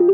E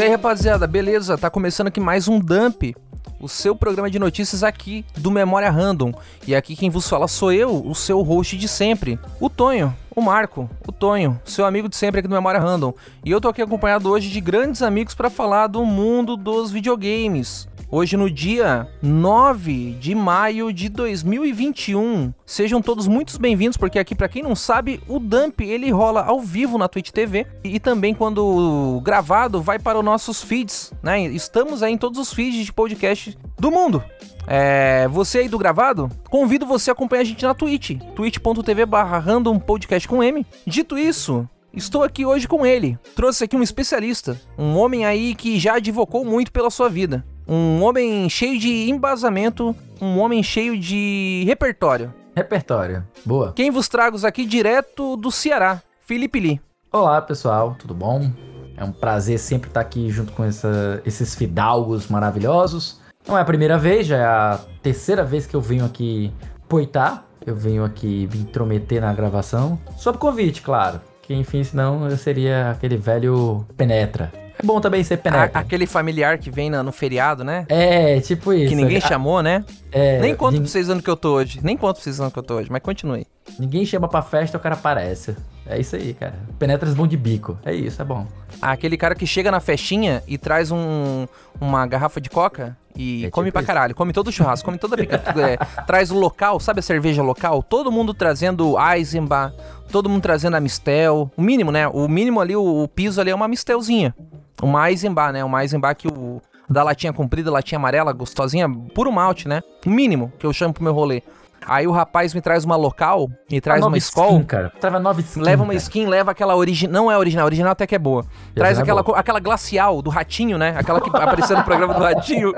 aí, rapaziada, beleza? Tá começando aqui mais um Dump, o seu programa de notícias aqui do Memória Random. E aqui quem vos fala sou eu, o seu host de sempre, o Tonho, o Marco, o Tonho, seu amigo de sempre aqui do Memória Random. E eu tô aqui acompanhado hoje de grandes amigos para falar do mundo dos videogames. Hoje no dia 9 de maio de 2021. Sejam todos muito bem-vindos, porque aqui para quem não sabe, o Dump ele rola ao vivo na Twitch TV e também quando gravado vai para os nossos feeds, né? Estamos aí em todos os feeds de podcast do mundo. É, você aí do gravado, convido você a acompanhar a gente na Twitch, twitch.tv barra podcast com M. Dito isso, Estou aqui hoje com ele. Trouxe aqui um especialista, um homem aí que já advocou muito pela sua vida. Um homem cheio de embasamento, um homem cheio de repertório. Repertório. Boa. Quem vos trago aqui direto do Ceará, Felipe Lee. Olá, pessoal, tudo bom? É um prazer sempre estar aqui junto com essa, esses fidalgos maravilhosos. Não é a primeira vez, já é a terceira vez que eu venho aqui poitar. Eu venho aqui me intrometer na gravação. Sob convite, claro. Que enfim, senão eu seria aquele velho penetra. É bom também ser penetra. A, aquele familiar que vem no, no, feriado, né? É, tipo isso. Que ninguém chamou, né? É. Nem conto pra vocês anos que eu tô hoje. Nem conto pra vocês anos que eu tô hoje, mas continue. Ninguém chama pra festa, o cara aparece. É isso aí, cara. Penetras bom de bico. É isso, é bom. Aquele cara que chega na festinha e traz um, uma garrafa de coca e é come tipo pra caralho. Come todo o churrasco, come toda a brincadeira. é, traz o local, sabe a cerveja local? Todo mundo trazendo Eisenbach, todo mundo trazendo a Mistel. O mínimo, né? O mínimo ali, o, o piso ali é uma Mistelzinha. Uma Eisenbach, né? Uma Eisenbach que o da latinha comprida, latinha amarela, gostosinha, puro malte, né? O mínimo que eu chamo pro meu rolê. Aí o rapaz me traz uma local, me traz uma escola. cara. Trava nova skin. Leva uma cara. skin, leva aquela original. Não é original, original até que é boa. Traz é aquela, é aquela glacial do ratinho, né? Aquela que apareceu no programa do ratinho.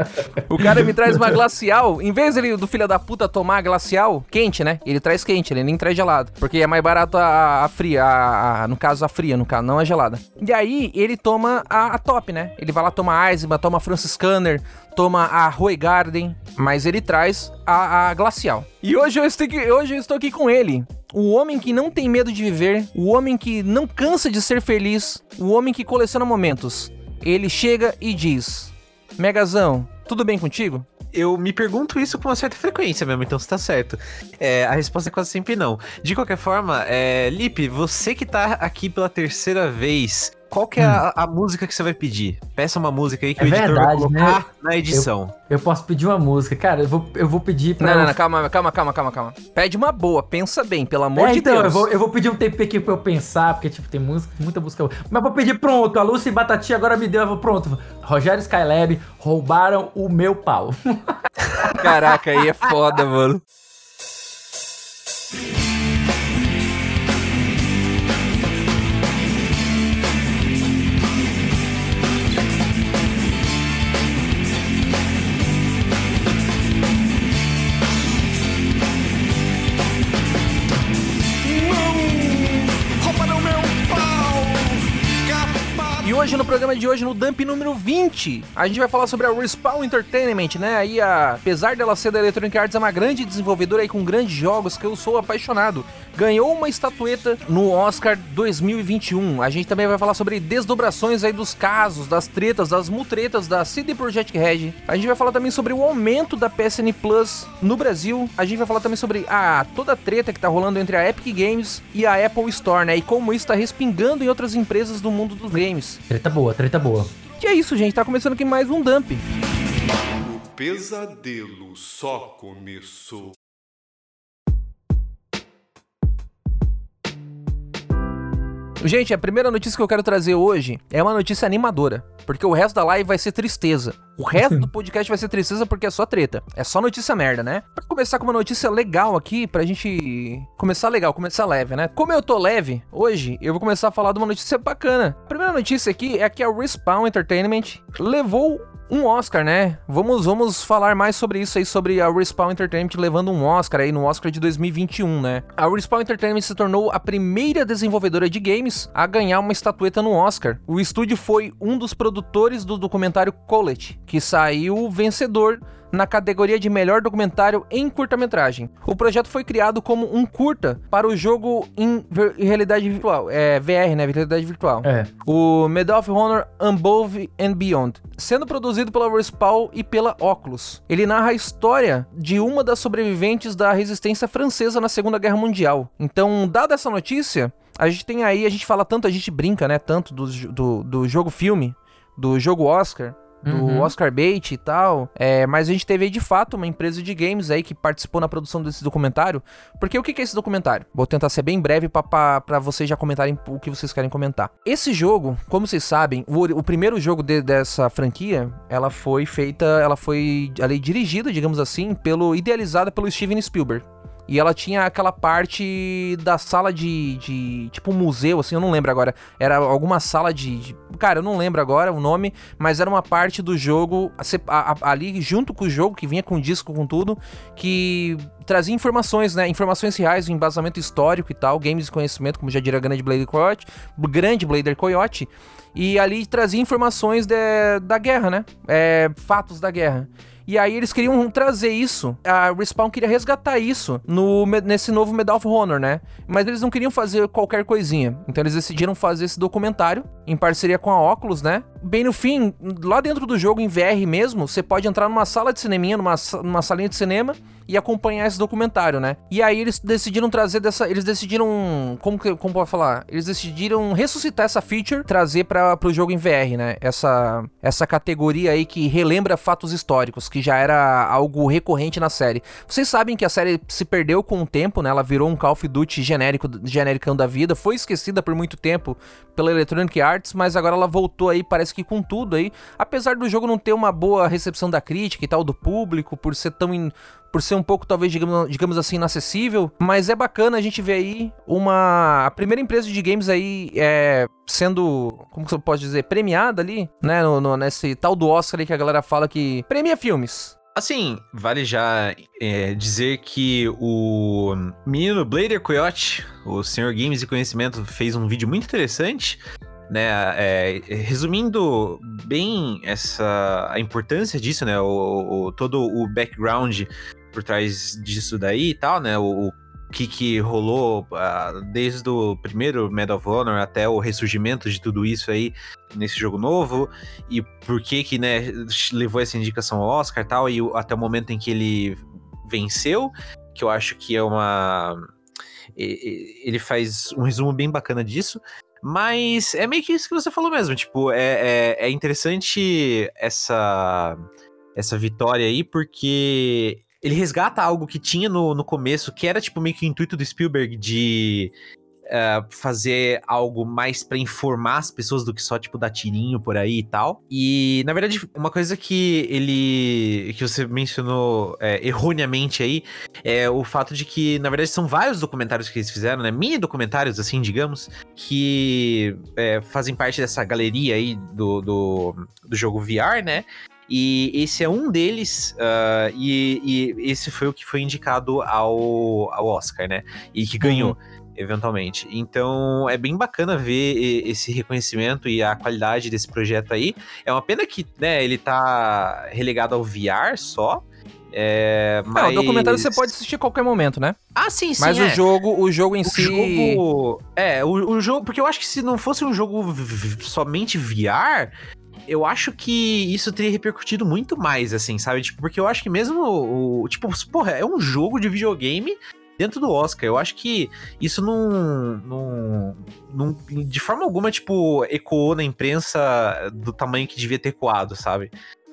O cara me traz uma glacial. Em vez ele, do filho da puta tomar a glacial, quente, né? Ele traz quente, ele nem traz gelado. Porque é mais barato a, a fria, a, a, no caso a fria, no caso, não a gelada. E aí ele toma a, top, né? Ele vai lá tomar Eisma, toma Franciscaner, toma a Roy Garden, mas ele traz a, a Glacial. E hoje eu, estou aqui, hoje eu estou aqui com ele. O homem que não tem medo de viver, o homem que não cansa de ser feliz, o homem que coleciona momentos. Ele chega e diz: Megazão, tudo bem contigo? eu me pergunto isso com uma certa frequência mesmo, então você tá certo. É, a resposta é quase sempre não. De qualquer forma, é, Lipe, você que tá aqui pela terceira vez, qual que é hum. a, a, música que você vai pedir? Peça uma música aí que é o editor verdade, vai colocar né? na edição. Eu, eu, posso pedir uma música. Cara, eu vou, eu vou pedir pra... Não, não, não, calma, calma, calma, calma, calma. Pede uma boa, pensa bem, pelo amor é, de então, Deus. Eu vou, eu vou pedir um tempo aqui pra eu pensar, porque, tipo, tem música, muita música... Mas vou pedir pronto, a Lucy Batati agora me deu, eu vou pronto. Rogério Skylab, roubaram o meu pau. Caraca, aí é foda, mano. Hoje, no programa de hoje, no Dump número 20, a gente vai falar sobre a Respawn Entertainment, né? Aí, a, apesar dela ser da Electronic Arts, é uma grande desenvolvedora aí com grandes jogos que eu sou apaixonado. Ganhou uma estatueta no Oscar 2021. A gente também vai falar sobre desdobrações aí dos casos, das tretas, das mutretas da CD Projekt Red. A gente vai falar também sobre o aumento da PSN Plus no Brasil. A gente vai falar também sobre a toda a treta que tá rolando entre a Epic Games e a Apple Store, né? E como isso tá respingando em outras empresas do mundo dos games. Treta boa, treta boa. Que é isso, gente. Tá começando aqui mais um Dump. O pesadelo só começou. Gente, a primeira notícia que eu quero trazer hoje é uma notícia animadora, porque o resto da live vai ser tristeza. O resto do podcast vai ser tristeza porque é só treta. É só notícia merda, né? Pra começar com uma notícia legal aqui, pra gente começar legal, começar leve, né? Como eu tô leve, hoje eu vou começar a falar de uma notícia bacana. A primeira notícia aqui é que a Respawn Entertainment levou um Oscar, né? Vamos, vamos falar mais sobre isso aí, sobre a Respawn Entertainment levando um Oscar aí no Oscar de 2021, né? A Respawn Entertainment se tornou a primeira desenvolvedora de games a ganhar uma estatueta no Oscar. O estúdio foi um dos produtores do documentário College, que saiu vencedor na categoria de melhor documentário em curta-metragem. O projeto foi criado como um curta para o jogo em realidade virtual, é VR, né, realidade virtual. É. O Medal of Honor Above and Beyond, sendo produzido pela Respawn e pela Oculus. Ele narra a história de uma das sobreviventes da resistência francesa na Segunda Guerra Mundial. Então, dada essa notícia, a gente tem aí, a gente fala tanto, a gente brinca, né, tanto do, do, do jogo filme, do jogo Oscar, do Uhum. Oscar Bait e tal, é, mas a gente teve aí de fato uma empresa de games aí que participou na produção desse documentário. Porque o que que é esse documentário? Vou tentar ser bem breve pra vocês já comentarem o que vocês querem comentar. Esse jogo, como vocês sabem, o, o primeiro jogo de- dessa franquia, ela foi feita, ela foi ali dirigida, digamos assim, pelo idealizada pelo Steven Spielberg. E ela tinha aquela parte da sala de, de. Tipo museu, assim, eu não lembro agora. Era alguma sala de, de- Cara, eu não lembro agora o nome, mas era uma parte do jogo a a- a- ali junto com o jogo, que vinha com disco, com tudo, que trazia informações, né? Informações reais, um embasamento histórico e tal, games de conhecimento, como já diria grande Blader Coyote, grande Blader Coyote. E ali trazia informações de- da guerra, né? É, fatos da guerra. E aí eles queriam trazer isso, a Respawn queria resgatar isso no, nesse novo Medal of Honor, né? Mas eles não queriam fazer qualquer coisinha. Então eles decidiram fazer esse documentário em parceria com a Oculus, né? Bem no fim, lá dentro do jogo em VR mesmo, você pode entrar numa sala de cineminha, numa, numa salinha de cinema e acompanhar esse documentário, né? E aí eles decidiram trazer dessa, eles decidiram, como que, como pode falar? Eles decidiram ressuscitar essa feature, trazer para pro jogo em VR, né? Essa essa categoria aí que relembra fatos históricos, que já era algo recorrente na série. Vocês sabem que a série se perdeu com o tempo, né? Ela virou um Call of Duty genérico, genericão da vida, foi esquecida por muito tempo pela Electronic Arts, mas agora ela voltou aí, parece que com tudo aí. Apesar do jogo não ter uma boa recepção da crítica e tal, do público, por ser tão. in- por ser um pouco, talvez, digamos, digamos assim, inacessível. Mas é bacana a gente ver aí uma. A primeira empresa de games aí é, sendo. Como que eu posso dizer? Premiada ali, né? No, no- nesse tal do Oscar aí que a galera fala que premia filmes. Assim, vale já é, dizer que o menino Blader Coyote, o senhor Games e Conhecimento, fez um vídeo muito interessante, né? é, resumindo bem essa a importância disso, né? O, o- todo o background por trás disso daí e tal, né? O, o que, que rolou ah, desde o primeiro Medal of Honor até o ressurgimento de tudo isso aí nesse jogo novo e por que que, né, levou essa indicação ao Oscar e tal, e até o momento em que ele venceu, que eu acho que é uma... Ele faz um resumo bem bacana disso, mas é meio que isso que você falou mesmo, tipo, é, é, é interessante essa, essa vitória aí, porque ele resgata algo que tinha no, no começo, que era tipo meio que o intuito do Spielberg de eh, fazer algo mais pra informar as pessoas do que só, tipo, dar tirinho por aí e tal. E, na verdade, uma coisa que ele. que você mencionou eh, erroneamente aí é o fato de que, na verdade, são vários documentários que eles fizeram, né? Mini documentários, assim, digamos, que eh, fazem parte dessa galeria aí do, do, do jogo VR, né? E esse é um deles, ah, e, e esse foi o que foi indicado ao, ao Oscar, né? E que ganhou, eventualmente. Então é bem bacana ver esse reconhecimento e a qualidade desse projeto aí. É uma pena que né, ele tá relegado ao VR só. É, Ah, mas... o documentário você pode assistir a qualquer momento, né? Ah, sim, sim. Mas é. o jogo, o jogo em O si. jogo. É, o, o jogo. Porque eu acho que se não fosse um jogo somente VR, eu acho que isso teria repercutido muito mais, assim, sabe? Tipo, porque eu acho que mesmo o. o- Tipo, porra, é um jogo de videogame dentro do Oscar. Eu acho que isso não. não, não de forma alguma, tipo, ecoou na imprensa do tamanho que devia ter ecoado, sabe?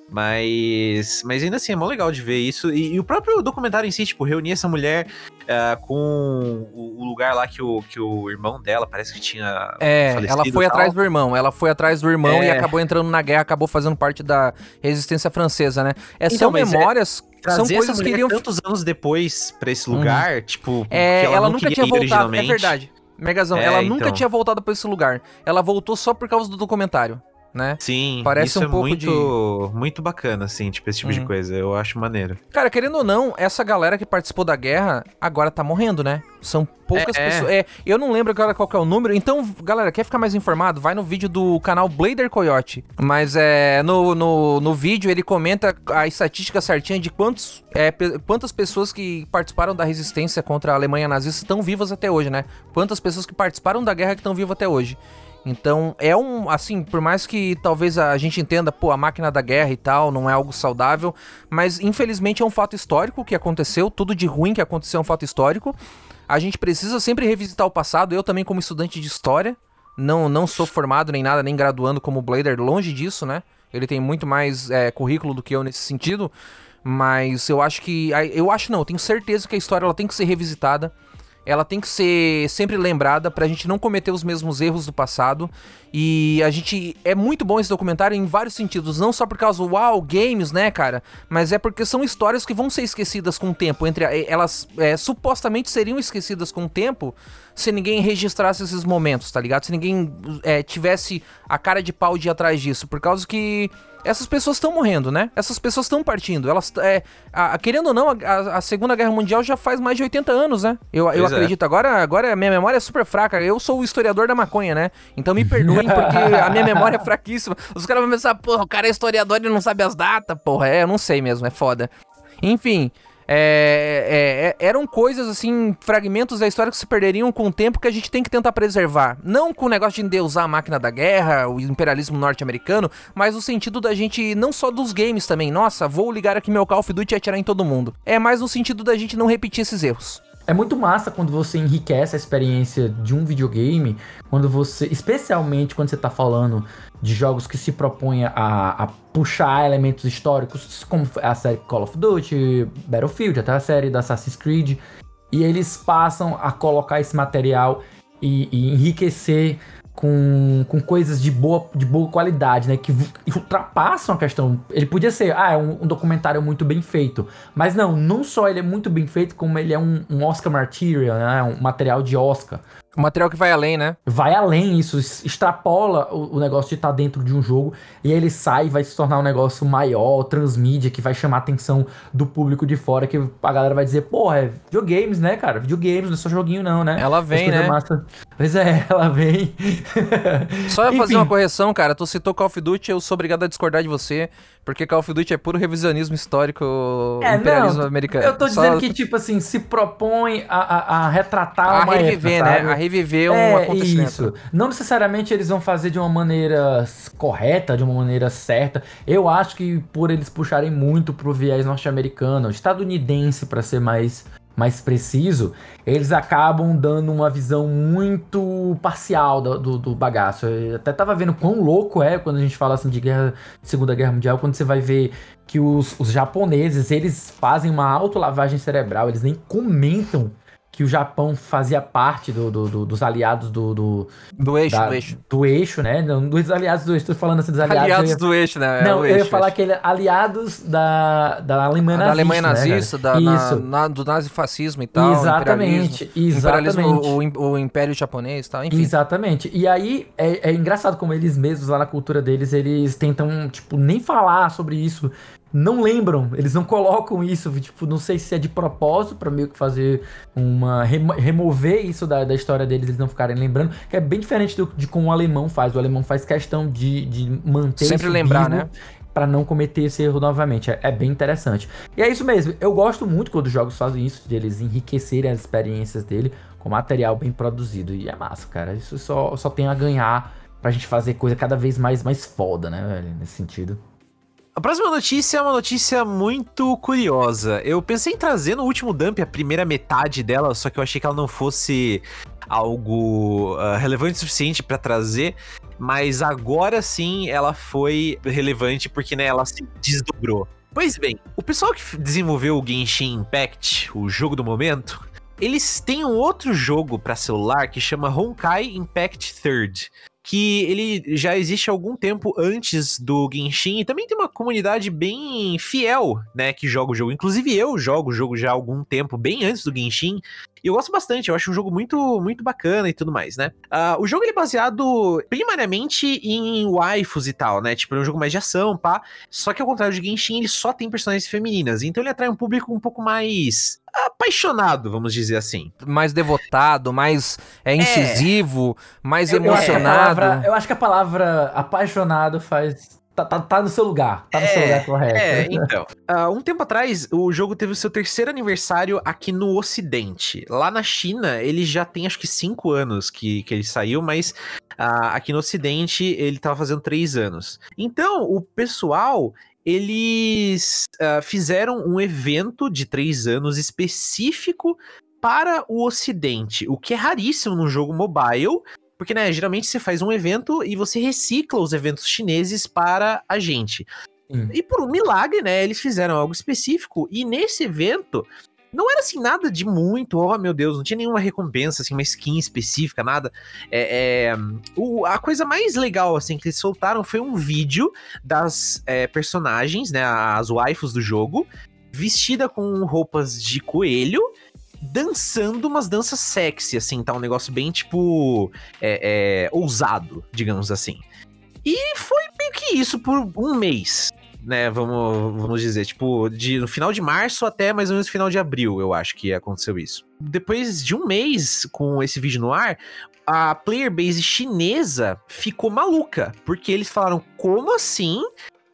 Mas, mas ainda assim, é mó legal de ver isso. E, e o próprio documentário em si, tipo, reunir essa mulher ah, com o, o lugar lá que o, que o irmão dela parece que tinha. É, ela foi e atrás do irmão. Ela foi atrás do irmão e É. acabou entrando na guerra, acabou fazendo parte da resistência francesa, né? É, Então, são é- memórias, são Trazer essa coisas que iriam. tantos anos depois pra esse lugar, tipo, É, ela, não nunca tinha voltado, é verdade. Megazão, É, ela nunca então. tinha voltado pra esse lugar. Ela voltou só por causa do documentário. Né? Sim, Parece um é pouco muito, muito bacana, assim, tipo, esse tipo de Uhum. coisa. Eu acho maneiro. Cara, querendo ou não, essa galera que participou da guerra agora tá morrendo, né? São poucas É, é. pessoas. É, eu não lembro agora qual é o número. Então, galera, quer ficar mais informado? Vai no vídeo do canal Blader Coyote. Mas é. No, no, no vídeo ele comenta a estatística certinha de quantos, é, pe- quantas pessoas que participaram da resistência contra a Alemanha nazista estão vivas até hoje, né? Quantas pessoas que participaram da guerra que estão vivas até hoje. Então, é um, assim, por mais que talvez a gente entenda, pô, a máquina da guerra e tal, não é algo saudável, mas infelizmente é um fato histórico que aconteceu, tudo de ruim que aconteceu é um fato histórico. A gente precisa sempre revisitar o passado, eu também como estudante de história, não, não sou formado nem nada, nem graduando como Blader, longe disso, né? Ele tem muito mais é, currículo do que eu nesse sentido, mas eu acho que, eu acho não, eu tenho certeza que a história ela tem que ser revisitada, ela tem que ser sempre lembrada pra gente não cometer os mesmos erros do passado. E a gente. É muito bom esse documentário em vários sentidos. Não só por causa do uau, games, né, cara? Mas é porque são histórias que vão ser esquecidas com o tempo. Entre a- Elas é, supostamente seriam esquecidas com o tempo se ninguém registrasse esses momentos, tá ligado? Se ninguém é, tivesse a cara de pau de ir atrás disso. Por causa que essas pessoas estão morrendo, né? Essas pessoas estão partindo. Elas, é, a- a- querendo ou não, a, a- Segunda Guerra Mundial já faz mais de 80 anos, né? Eu, eu Pois é. acredito. Agora, agora a minha memória é super fraca. Eu sou o historiador da maconha, né? Então me perdoem porque a minha memória é fraquíssima. Os caras vão pensar, porra, o cara é historiador e não sabe as datas, porra. É, eu não sei mesmo, é foda. Enfim. É, é, é, eram coisas assim, fragmentos da história que se perderiam com o tempo que a gente tem que tentar preservar. Não com o negócio de endeusar a máquina da guerra, o imperialismo norte-americano, mas no sentido da gente, não só dos games também. Nossa, vou ligar aqui meu Call of Duty e atirar em todo mundo. É mais no sentido da gente não repetir esses erros. É muito massa quando você enriquece a experiência de um videogame, quando você, especialmente quando você tá falando de jogos que se propõem a, a puxar elementos históricos, como a série Call of Duty, Battlefield, até a série da Assassin's Creed, e eles passam a colocar esse material e, e enriquecer com, com coisas de boa, de boa qualidade, né? Que ultrapassam a questão. Ele podia ser, ah, é um, um documentário muito bem feito. Mas não, não só ele é muito bem feito, como ele é um, um Oscar material, né? Um material de Oscar. O material que vai além, né? Vai além isso, extrapola o, o negócio de estar dentro de um jogo e aí ele sai e vai se tornar um negócio maior, transmídia, que vai chamar a atenção do público de fora, que a galera vai dizer, porra, é videogames, né, cara? Videogames, não é só joguinho não, né? Ela vem, né? massa. Pois é, ela vem. Só eu fazer uma correção, cara. Tu citou Call of Duty, eu sou obrigado a discordar de você, porque Call of Duty é puro revisionismo histórico, É, imperialismo não, americano. Eu tô Só dizendo que, tipo assim, se propõe a, a, a retratar a uma reviver, época, né? Reviver um é, acontecimento. isso. Não necessariamente eles vão fazer de uma maneira correta, de uma maneira certa. Eu acho que por eles puxarem muito pro viés norte-americano, estadunidense, pra ser mais, mais preciso, eles acabam dando uma visão muito parcial do, do, do bagaço. Eu até tava vendo quão louco é quando a gente fala assim de guerra, Segunda Guerra Mundial, quando você vai ver que os, os japoneses, eles fazem uma autolavagem cerebral, eles nem comentam que o Japão fazia parte do, do- do- dos aliados do, do, Do eixo, da- do eixo. do eixo, né? Não, dos aliados do eixo, tô falando assim dos aliados. Aliados ia- do eixo, né? É não, o eu ia eixo, falar eixo. que ele aliados da, da Alemanha da nazista. Alemanha né, cara? nazista, da, na- Isso. na- do nazifascismo e tal. exatamente, imperialismo, exatamente. o, im- o império japonês e tal, enfim. Exatamente. E aí é, é engraçado como eles mesmos, lá na cultura deles, eles tentam, tipo, nem falar sobre isso. Não lembram, eles não colocam isso, tipo, não sei se é de propósito pra meio que fazer uma. remo- remover isso da, da história deles, eles não ficarem lembrando, que é bem diferente do- de como o alemão faz. O alemão faz questão de, de manter Sempre lembrar, né? Pra não cometer esse erro novamente. É, é bem interessante. E é isso mesmo. Eu gosto muito quando os jogos fazem isso, de eles enriquecerem as experiências dele com material bem produzido. E é massa, cara. Isso só, só tem a ganhar pra gente fazer coisa cada vez mais, mais foda, né, velho? Nesse sentido. A próxima notícia é uma notícia muito curiosa. Eu pensei em trazer no último dump a primeira metade dela, só que eu achei que ela não fosse algo ah, relevante o suficiente pra trazer. Mas agora sim ela foi relevante porque né, ela se desdobrou. Pois bem, o pessoal que desenvolveu o Genshin Impact, o jogo do momento, eles têm um outro jogo pra celular que chama Honkai Impact Third que ele já existe há algum tempo antes do Genshin e também tem uma comunidade bem fiel, né, que joga o jogo. Inclusive eu jogo o jogo já há algum tempo, bem antes do Genshin, e eu gosto bastante, eu acho um jogo muito muito bacana e tudo mais, né? Uh, o jogo ele é baseado primariamente em waifus e tal, né? Tipo, é um jogo mais de ação, pá. Só que ao contrário de Genshin, ele só tem personagens femininas, então ele atrai um público um pouco mais apaixonado, vamos dizer assim. Mais devotado, mais é, incisivo, é. mais eu, emocionado. Eu acho, palavra, eu acho, que a palavra apaixonado faz. Tá, tá, tá, no seu lugar. Tá no é, seu lugar correto. É, então. Uh, um tempo atrás, o jogo teve o seu terceiro aniversário aqui no Ocidente. Lá na China, ele já tem acho que cinco anos que, que ele saiu, mas uh, aqui no Ocidente ele tava fazendo três anos. Então, o pessoal eles uh, fizeram um evento de três anos específico para o Ocidente, o que é raríssimo num jogo mobile, porque, né, geralmente você faz um evento e você recicla os eventos chineses para a gente. Hum. E por um milagre, né, eles fizeram algo específico, e nesse evento não era assim nada de muito, oh meu Deus, não tinha nenhuma recompensa, assim, uma skin específica, nada. É, é o, a coisa mais legal, assim, que eles soltaram foi um vídeo das é, personagens, né, as waifus do jogo, vestida com roupas de coelho, dançando umas danças sexy, assim, tá um negócio bem, tipo, é, é, ousado, digamos assim. E foi meio que isso por um mês né, vamos, vamos dizer, tipo, de, no final de março até mais ou menos final de abril, eu acho que aconteceu isso. Depois de um mês com esse vídeo no ar, a player base chinesa ficou maluca, porque eles falaram, como assim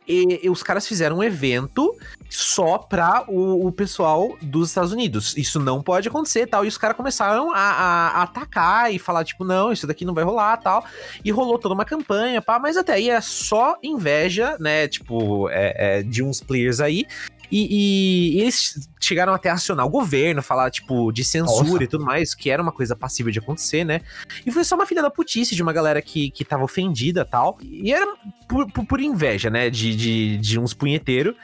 e, e, os caras fizeram um evento só pra o, o, pessoal dos Estados Unidos. Isso não pode acontecer tal. E os caras começaram a, a, a, atacar e falar, tipo, não, isso daqui não vai rolar tal. E rolou toda uma campanha, pá, mas até aí é só inveja, né? Tipo, é, é, de uns players aí. E, e, e, eles chegaram até a acionar o governo, falar, tipo, de censura Nossa. e tudo mais, que era uma coisa passível de acontecer, né? E foi só uma filha da putice de uma galera que, que tava ofendida tal. E era por, por, por inveja, né? De, de, de uns punheteiros.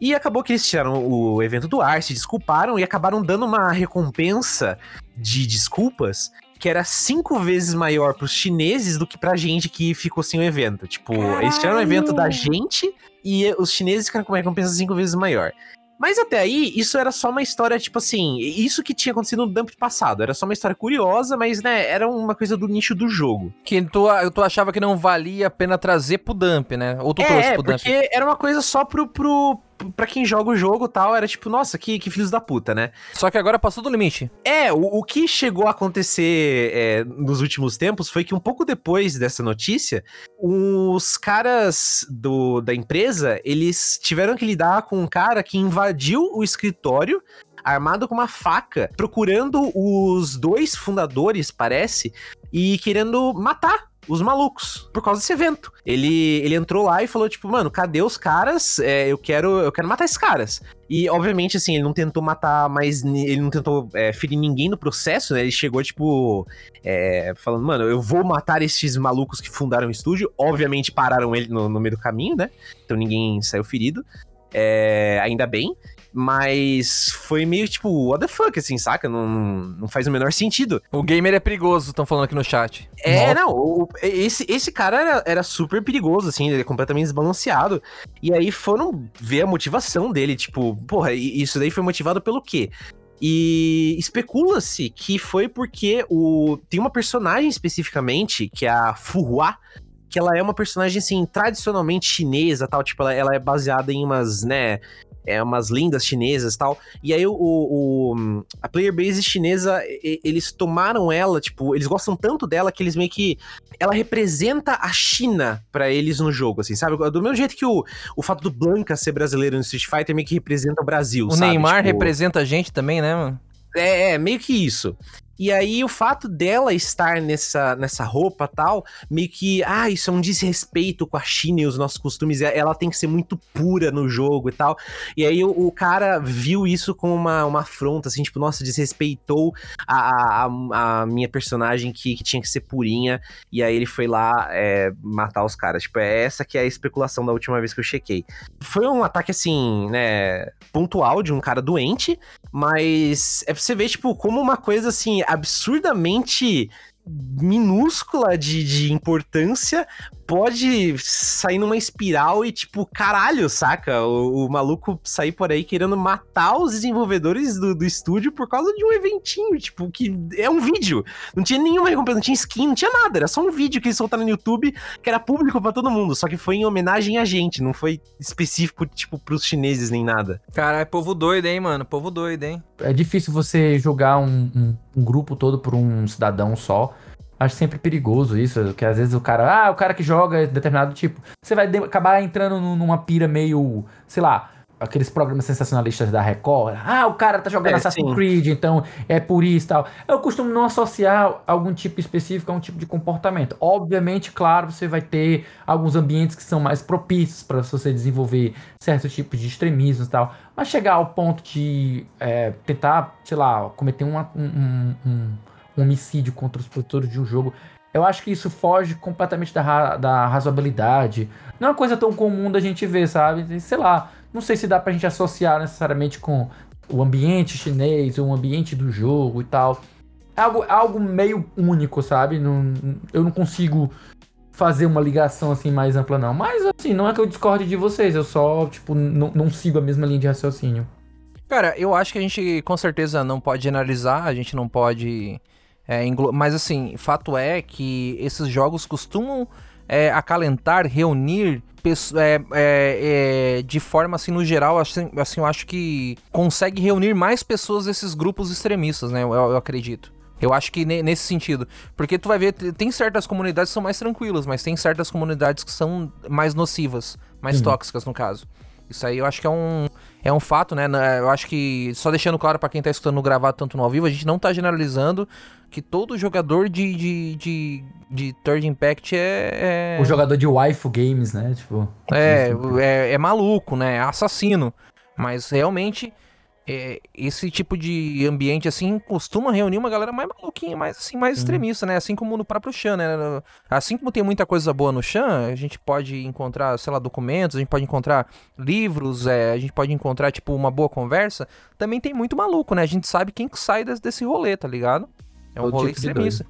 E acabou que eles tiraram o evento do ar, se desculparam e acabaram dando uma recompensa de desculpas que era cinco vezes maior pros chineses do que pra gente que ficou sem o evento. Tipo, Caralho. eles tiraram o evento da gente e os chineses ficaram com uma recompensa cinco vezes maior. Mas até aí, isso era só uma história, tipo assim, isso que tinha acontecido no dump passado. Era só uma história curiosa, mas, né, era uma coisa do nicho do jogo. Que tu, tu achava que não valia a pena trazer pro dump, né? Ou tu é, trouxe pro dump? porque era uma coisa só pro, pro, pra quem joga o jogo tal, era tipo, nossa, que, que filhos da puta, né? Só que agora passou do limite. É, o, o que chegou a acontecer é, nos últimos tempos foi que um pouco depois dessa notícia, os caras do, da empresa, eles tiveram que lidar com um cara que invadiu o escritório armado com uma faca, procurando os dois fundadores, parece, e querendo matar os malucos por causa desse evento. Ele, ele entrou lá e falou, tipo, mano, cadê os caras? É, eu quero eu quero matar esses caras. E, obviamente, assim, ele não tentou matar mais. Ele não tentou é, ferir ninguém no processo, né? Ele chegou, tipo, é, falando, mano, eu vou matar esses malucos que fundaram o estúdio. Obviamente, pararam ele no, no meio do caminho, né? Então ninguém saiu ferido. É, ainda bem. Mas foi meio tipo, what the fuck, assim, saca? Não, não faz o menor sentido. O gamer é perigoso, estão falando aqui no chat. É, Nossa. não, o, esse, esse cara era, era super perigoso, assim, ele é completamente desbalanceado. E aí foram ver a motivação dele, tipo, porra, isso daí foi motivado pelo quê? E especula-se que foi porque o tem uma personagem especificamente, que é a Fuhua, que ela é uma personagem, assim, tradicionalmente chinesa, tal, tipo, ela, ela é baseada em umas, né, é, umas lindas chinesas e tal. E aí o, o, a player base chinesa, eles tomaram ela, tipo, eles gostam tanto dela que eles meio que. Ela representa a China para eles no jogo, assim, sabe? Do mesmo jeito que o, o fato do Blanca ser brasileiro no Street Fighter meio que representa o Brasil, o sabe? Neymar tipo, representa a gente também, né, mano? É, é, meio que isso. E aí o fato dela estar nessa, nessa roupa tal, meio que, ah, isso é um desrespeito com a China e os nossos costumes, ela tem que ser muito pura no jogo e tal. E aí o, o cara viu isso como uma, uma afronta, assim, tipo, nossa, desrespeitou a, a, a minha personagem que, que, tinha que ser purinha, e aí ele foi lá é, matar os caras. Tipo, é essa que é a especulação da última vez que eu chequei. Foi um ataque, assim, né, pontual de um cara doente, mas é pra você ver, tipo, como uma coisa, assim, absurdamente minúscula de, de importância pode sair numa espiral e, tipo, caralho, saca? O, o maluco sair por aí querendo matar os desenvolvedores do, do estúdio por causa de um eventinho, tipo, que é um vídeo. Não tinha nenhuma recompensa, não tinha skin, não tinha nada. Era só um vídeo que eles soltaram no YouTube que era público para todo mundo. Só que foi em homenagem a gente, não foi específico, tipo, pros chineses nem nada. Caralho, povo doido, hein, mano? Povo doido, hein? É difícil você julgar um, um, um grupo todo por um cidadão só. Acho sempre perigoso isso, que às vezes o cara, ah, o cara que joga determinado tipo, você vai acabar entrando num- numa pira meio, sei lá, aqueles programas sensacionalistas da Record. Ah, o cara tá jogando É, Assassin's sim. Creed, então é por isso e tal. Eu costumo não associar algum tipo específico a um tipo de comportamento. Obviamente, claro, você vai ter alguns ambientes que são mais propícios para você desenvolver certos tipos de extremismos e tal. Mas chegar ao ponto de é, tentar, sei lá, cometer um- um- um homicídio contra os produtores de um jogo. Eu acho que isso foge completamente da, ra- da razoabilidade. Não é uma coisa tão comum da gente ver, sabe? Sei lá, não sei se dá pra gente associar necessariamente com o ambiente chinês, o ambiente do jogo e tal. É algo, é algo meio único, sabe? Não, eu não consigo fazer uma ligação assim mais ampla, não. Mas assim, não é que eu discorde de vocês, eu só, tipo, não, não sigo a mesma linha de raciocínio. Cara, eu acho que a gente com certeza não pode generalizar, a gente não pode. É, Mas assim, fato é que esses jogos costumam é, acalentar, reunir é, é, é, de forma assim, no geral, assim, assim, eu acho que consegue reunir mais pessoas desses grupos extremistas, né? Eu, eu acredito. Eu acho que ne- nesse sentido. Porque tu vai ver, te- tem certas comunidades que são mais tranquilas, mas tem certas comunidades que são mais nocivas, mais Uhum. tóxicas, no caso. Isso aí eu acho que é um, é um fato, né? Eu acho que, só deixando claro pra quem tá escutando no gravado tanto no ao vivo, a gente não tá generalizando que todo jogador de, de, de, de Third Impact é. é... O jogador de waifu games, né? Tipo. É, é, é maluco, né? É assassino. Mas realmente, é, esse tipo de ambiente, assim, costuma reunir uma galera mais maluquinha, mais, assim, mais extremista, né? Assim como no próprio Chan, né? Assim como tem muita coisa boa no Chan, a gente pode encontrar, sei lá, documentos, a gente pode encontrar livros, é, a gente pode encontrar, tipo, uma boa conversa. Também tem muito maluco, né? A gente sabe quem que sai des- desse rolê, tá ligado? É um Todo rolê tipo extremista.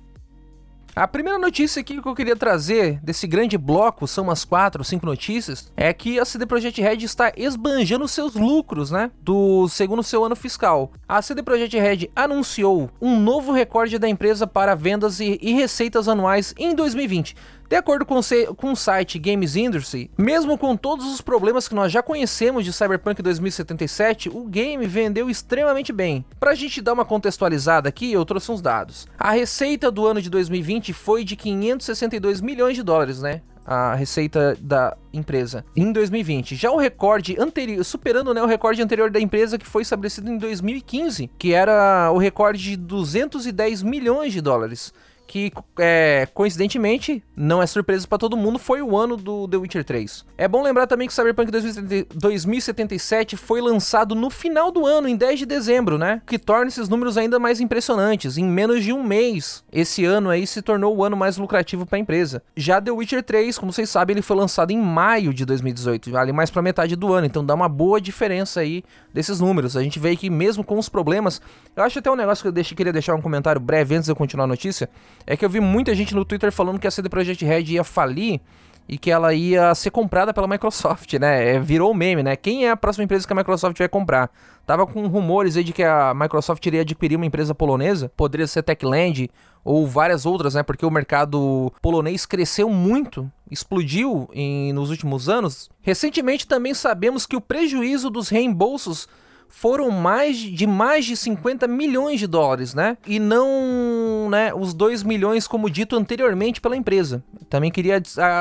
A primeira notícia aqui que eu queria trazer desse grande bloco, são umas quatro, cinco notícias, é que a CD Projekt Red está esbanjando seus lucros, né? Do segundo seu ano fiscal. A CD Projekt Red anunciou um novo recorde da empresa para vendas e, e receitas anuais em 2020. De acordo com com o site Games Industry, mesmo com todos os problemas que nós já conhecemos de Cyberpunk 2077, o game vendeu extremamente bem. Pra gente dar uma contextualizada aqui, eu trouxe uns dados. A receita do ano de 2020 foi de 562 milhões de dólares, né? A receita da empresa em 2020. Já o recorde anterior, superando né, o recorde anterior da empresa que foi estabelecido em 2015, que era o recorde de 210 milhões de dólares que é, coincidentemente, não é surpresa pra todo mundo, foi o ano do The Witcher 3. É bom lembrar também que Cyberpunk 2070 2077 foi lançado no final do ano, em 10 de dezembro, né? Que torna esses números ainda mais impressionantes. Em menos de um mês, esse ano aí se tornou o ano mais lucrativo pra empresa. Já The Witcher 3, como vocês sabem, ele foi lançado em maio de 2018, ali mais pra metade do ano, então dá uma boa diferença aí desses números. A gente vê que mesmo com os problemas, eu acho até um negócio que eu deixei, queria deixar um comentário breve antes de eu continuar a notícia, é que eu vi muita gente no Twitter falando que a CD Projekt Red ia falir e que ela ia ser comprada pela Microsoft, né? É, virou meme, né? Quem é a próxima empresa que a Microsoft vai comprar? Tava com rumores aí de que a Microsoft iria adquirir uma empresa polonesa, poderia ser Techland ou várias outras, né? Porque o mercado polonês cresceu muito, explodiu em, nos últimos anos. Recentemente também sabemos que o prejuízo dos reembolsos foram mais de mais de 50 milhões de dólares, né? E não, né, os 2 milhões como dito anteriormente pela empresa. Também queria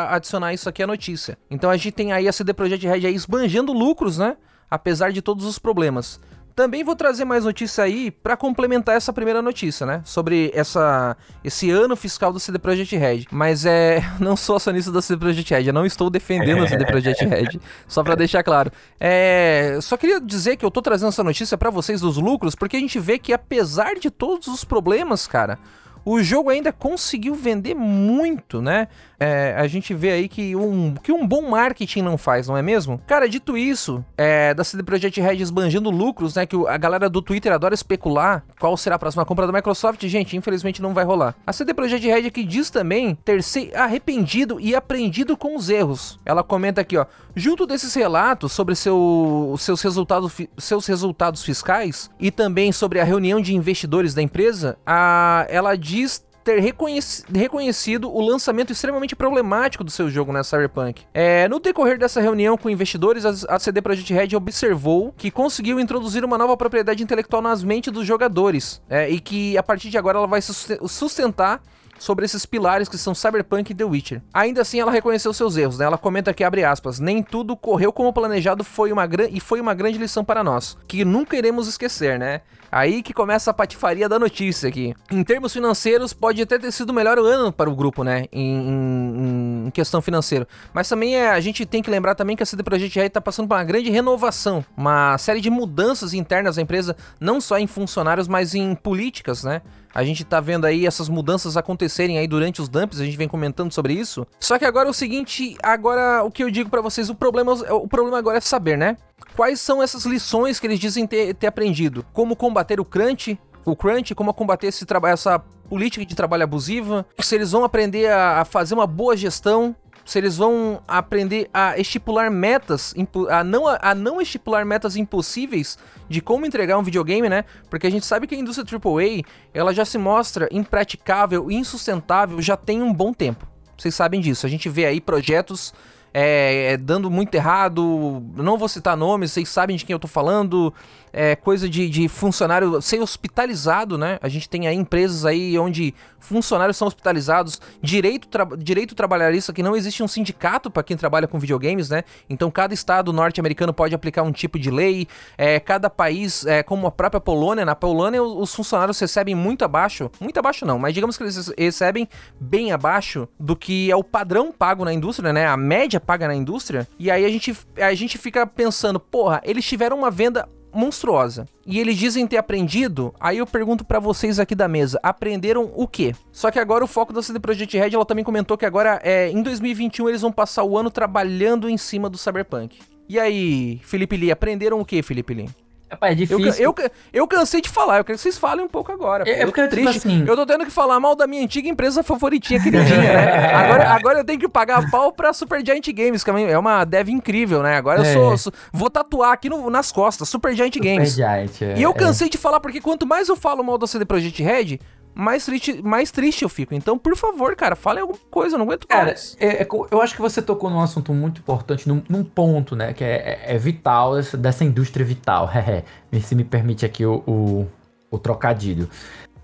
adicionar isso aqui à notícia. Então a gente tem aí a CD Projekt Red aí esbanjando lucros, né? Apesar de todos os problemas. Também vou trazer mais notícia aí para complementar essa primeira notícia, né? Sobre essa esse ano fiscal do CD Projekt Red. Mas é, não sou acionista da CD Projekt Red, eu não estou defendendo a CD Projekt Red, só para deixar claro. É, só queria dizer que eu tô trazendo essa notícia para vocês dos lucros, porque a gente vê que apesar de todos os problemas, cara, o jogo ainda conseguiu vender muito, né? É, a gente vê aí que um, que um bom marketing não faz, não é mesmo? Cara, dito isso, é, da CD Projekt Red esbanjando lucros, né? Que a galera do Twitter adora especular qual será a próxima compra da Microsoft. Gente, infelizmente não vai rolar. A CD Projekt Red aqui diz também ter se arrependido e aprendido com os erros. Ela comenta aqui, ó. Junto desses relatos sobre seu, seus, resultados, seus resultados fiscais e também sobre a reunião de investidores da empresa, a, ela diz ter reconheci reconhecido o lançamento extremamente problemático do seu jogo na né, Cyberpunk. É, no decorrer dessa reunião com investidores, a CD Projekt Red observou que conseguiu introduzir uma nova propriedade intelectual nas mentes dos jogadores é, e que a partir de agora ela vai sustentar sobre esses pilares que são Cyberpunk e The Witcher. Ainda assim, ela reconheceu seus erros, né? Ela comenta aqui, abre aspas, nem tudo correu como planejado foi uma e foi uma grande lição para nós, que nunca iremos esquecer, né? Aí que começa a patifaria da notícia aqui. Em termos financeiros, pode até ter sido o melhor ano para o grupo, né? Em, em, em questão financeira. Mas também é, a gente tem que lembrar também que a CD Projekt Red está passando por uma grande renovação. Uma série de mudanças internas da empresa, não só em funcionários, mas em políticas, né? A gente tá vendo aí essas mudanças acontecerem aí durante os dumps, a gente vem comentando sobre isso. Só que agora é o seguinte, agora o que eu digo para vocês, o problema, o problema agora é saber, né? Quais são essas lições que eles dizem ter, ter aprendido? Como combater o crunch, o crunch, como combater esse essa política de trabalho abusiva, se eles vão aprender a, a fazer uma boa gestão, se eles vão aprender a estipular metas, a não, a não estipular metas impossíveis de como entregar um videogame, né? Porque a gente sabe que a indústria AAA, ela já se mostra impraticável insustentável já tem um bom tempo. Vocês sabem disso. A gente vê aí projetos é, dando muito errado. Não vou citar nomes, vocês sabem de quem eu tô falando é, coisa de, de funcionário ser hospitalizado, né? A gente tem aí empresas aí onde funcionários são hospitalizados, direito, tra direito trabalhista que não existe um sindicato para quem trabalha com videogames, né? Então cada estado norte-americano pode aplicar um tipo de lei, é, cada país, é, como a própria Polônia, na Polônia os funcionários recebem muito abaixo, muito abaixo não, mas digamos que eles recebem bem abaixo do que é o padrão pago na indústria, né? A média paga na indústria, e aí a gente, a gente fica pensando, porra, eles tiveram uma venda monstruosa. E eles dizem ter aprendido, aí eu pergunto para vocês aqui da mesa, aprenderam o quê? Só que agora o foco da CD Projekt Red, ela também comentou que agora é em 2021 eles vão passar o ano trabalhando em cima do Cyberpunk. E aí, Felipe Lee, aprenderam o que, Felipe Lee? Rapaz, é difícil. Eu, eu, eu, cansei de falar, eu quero que vocês falem um pouco agora. É, é porque, eu, tipo assim... eu tô tendo que falar mal da minha antiga empresa favoritinha, queridinha, né? Agora, agora eu tenho que pagar pau pra Super Giant Games, que é uma dev incrível, né? Agora é. eu sou, sou, Vou tatuar aqui no, nas costas, Super Giant Super Games. Giant, é, e eu cansei de falar, porque quanto mais eu falo mal da CD Projekt Red, mais triste, mais triste eu fico. Então, por favor, cara, fale alguma coisa, eu não aguento cara, mais. É, é, eu acho que você tocou num assunto muito importante, num, num ponto, né, que é, é, é vital, dessa, dessa, indústria vital. Se me permite aqui o, o, o trocadilho.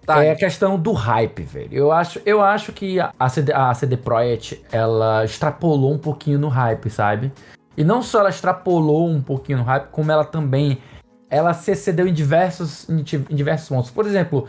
Tá. É a questão do hype, velho. Eu acho, eu acho que a CD, a CD Projekt, ela extrapolou um pouquinho no hype, sabe? E não só ela extrapolou um pouquinho no hype, como ela também ela se excedeu em diversos, em diversos pontos. Por exemplo,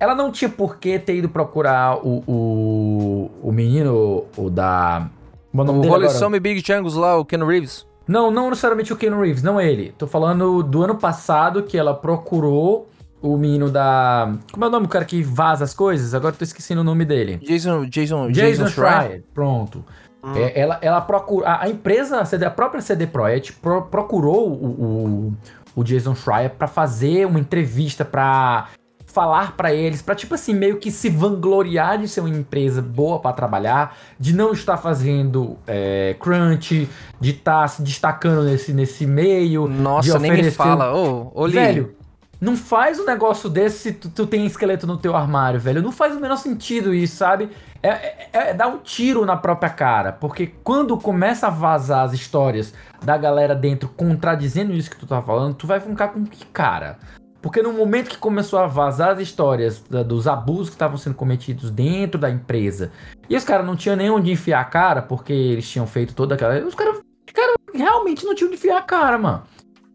ela não tinha por que ter ido procurar o, o, o menino, o da. O, o Holy Some Big Changos lá, o Ken Reeves. Não, não necessariamente o Ken Reeves, não ele. Tô falando do ano passado que ela procurou o menino da. Como é o nome do cara que vaza as coisas? Agora tô esquecendo o nome dele. Jason. Jason, Jason, Jason Schreier. Pronto. Hum. É, ela, ela procura. A, a, empresa, a, CD, a própria CD Projekt pro, procurou o, o, o Jason Schreier para fazer uma entrevista para falar para eles, para tipo assim, meio que se vangloriar de ser uma empresa boa para trabalhar, de não estar fazendo é, crunch, de estar tá se destacando nesse, nesse meio. Nossa, nem me fala, ô, ô Velho, não faz um negócio desse se tu, tu, tem esqueleto no teu armário, velho. Não faz o menor sentido isso, sabe? É, é, é, dar um tiro na própria cara. Porque quando começa a vazar as histórias da galera dentro contradizendo isso que tu tá falando, tu vai ficar com que cara? Porque no momento que começou a vazar as histórias da, dos abusos que estavam sendo cometidos dentro da empresa, e os caras não tinham nem onde enfiar a cara, porque eles tinham feito toda aquela. Os caras cara, realmente não tinham onde enfiar a cara, mano.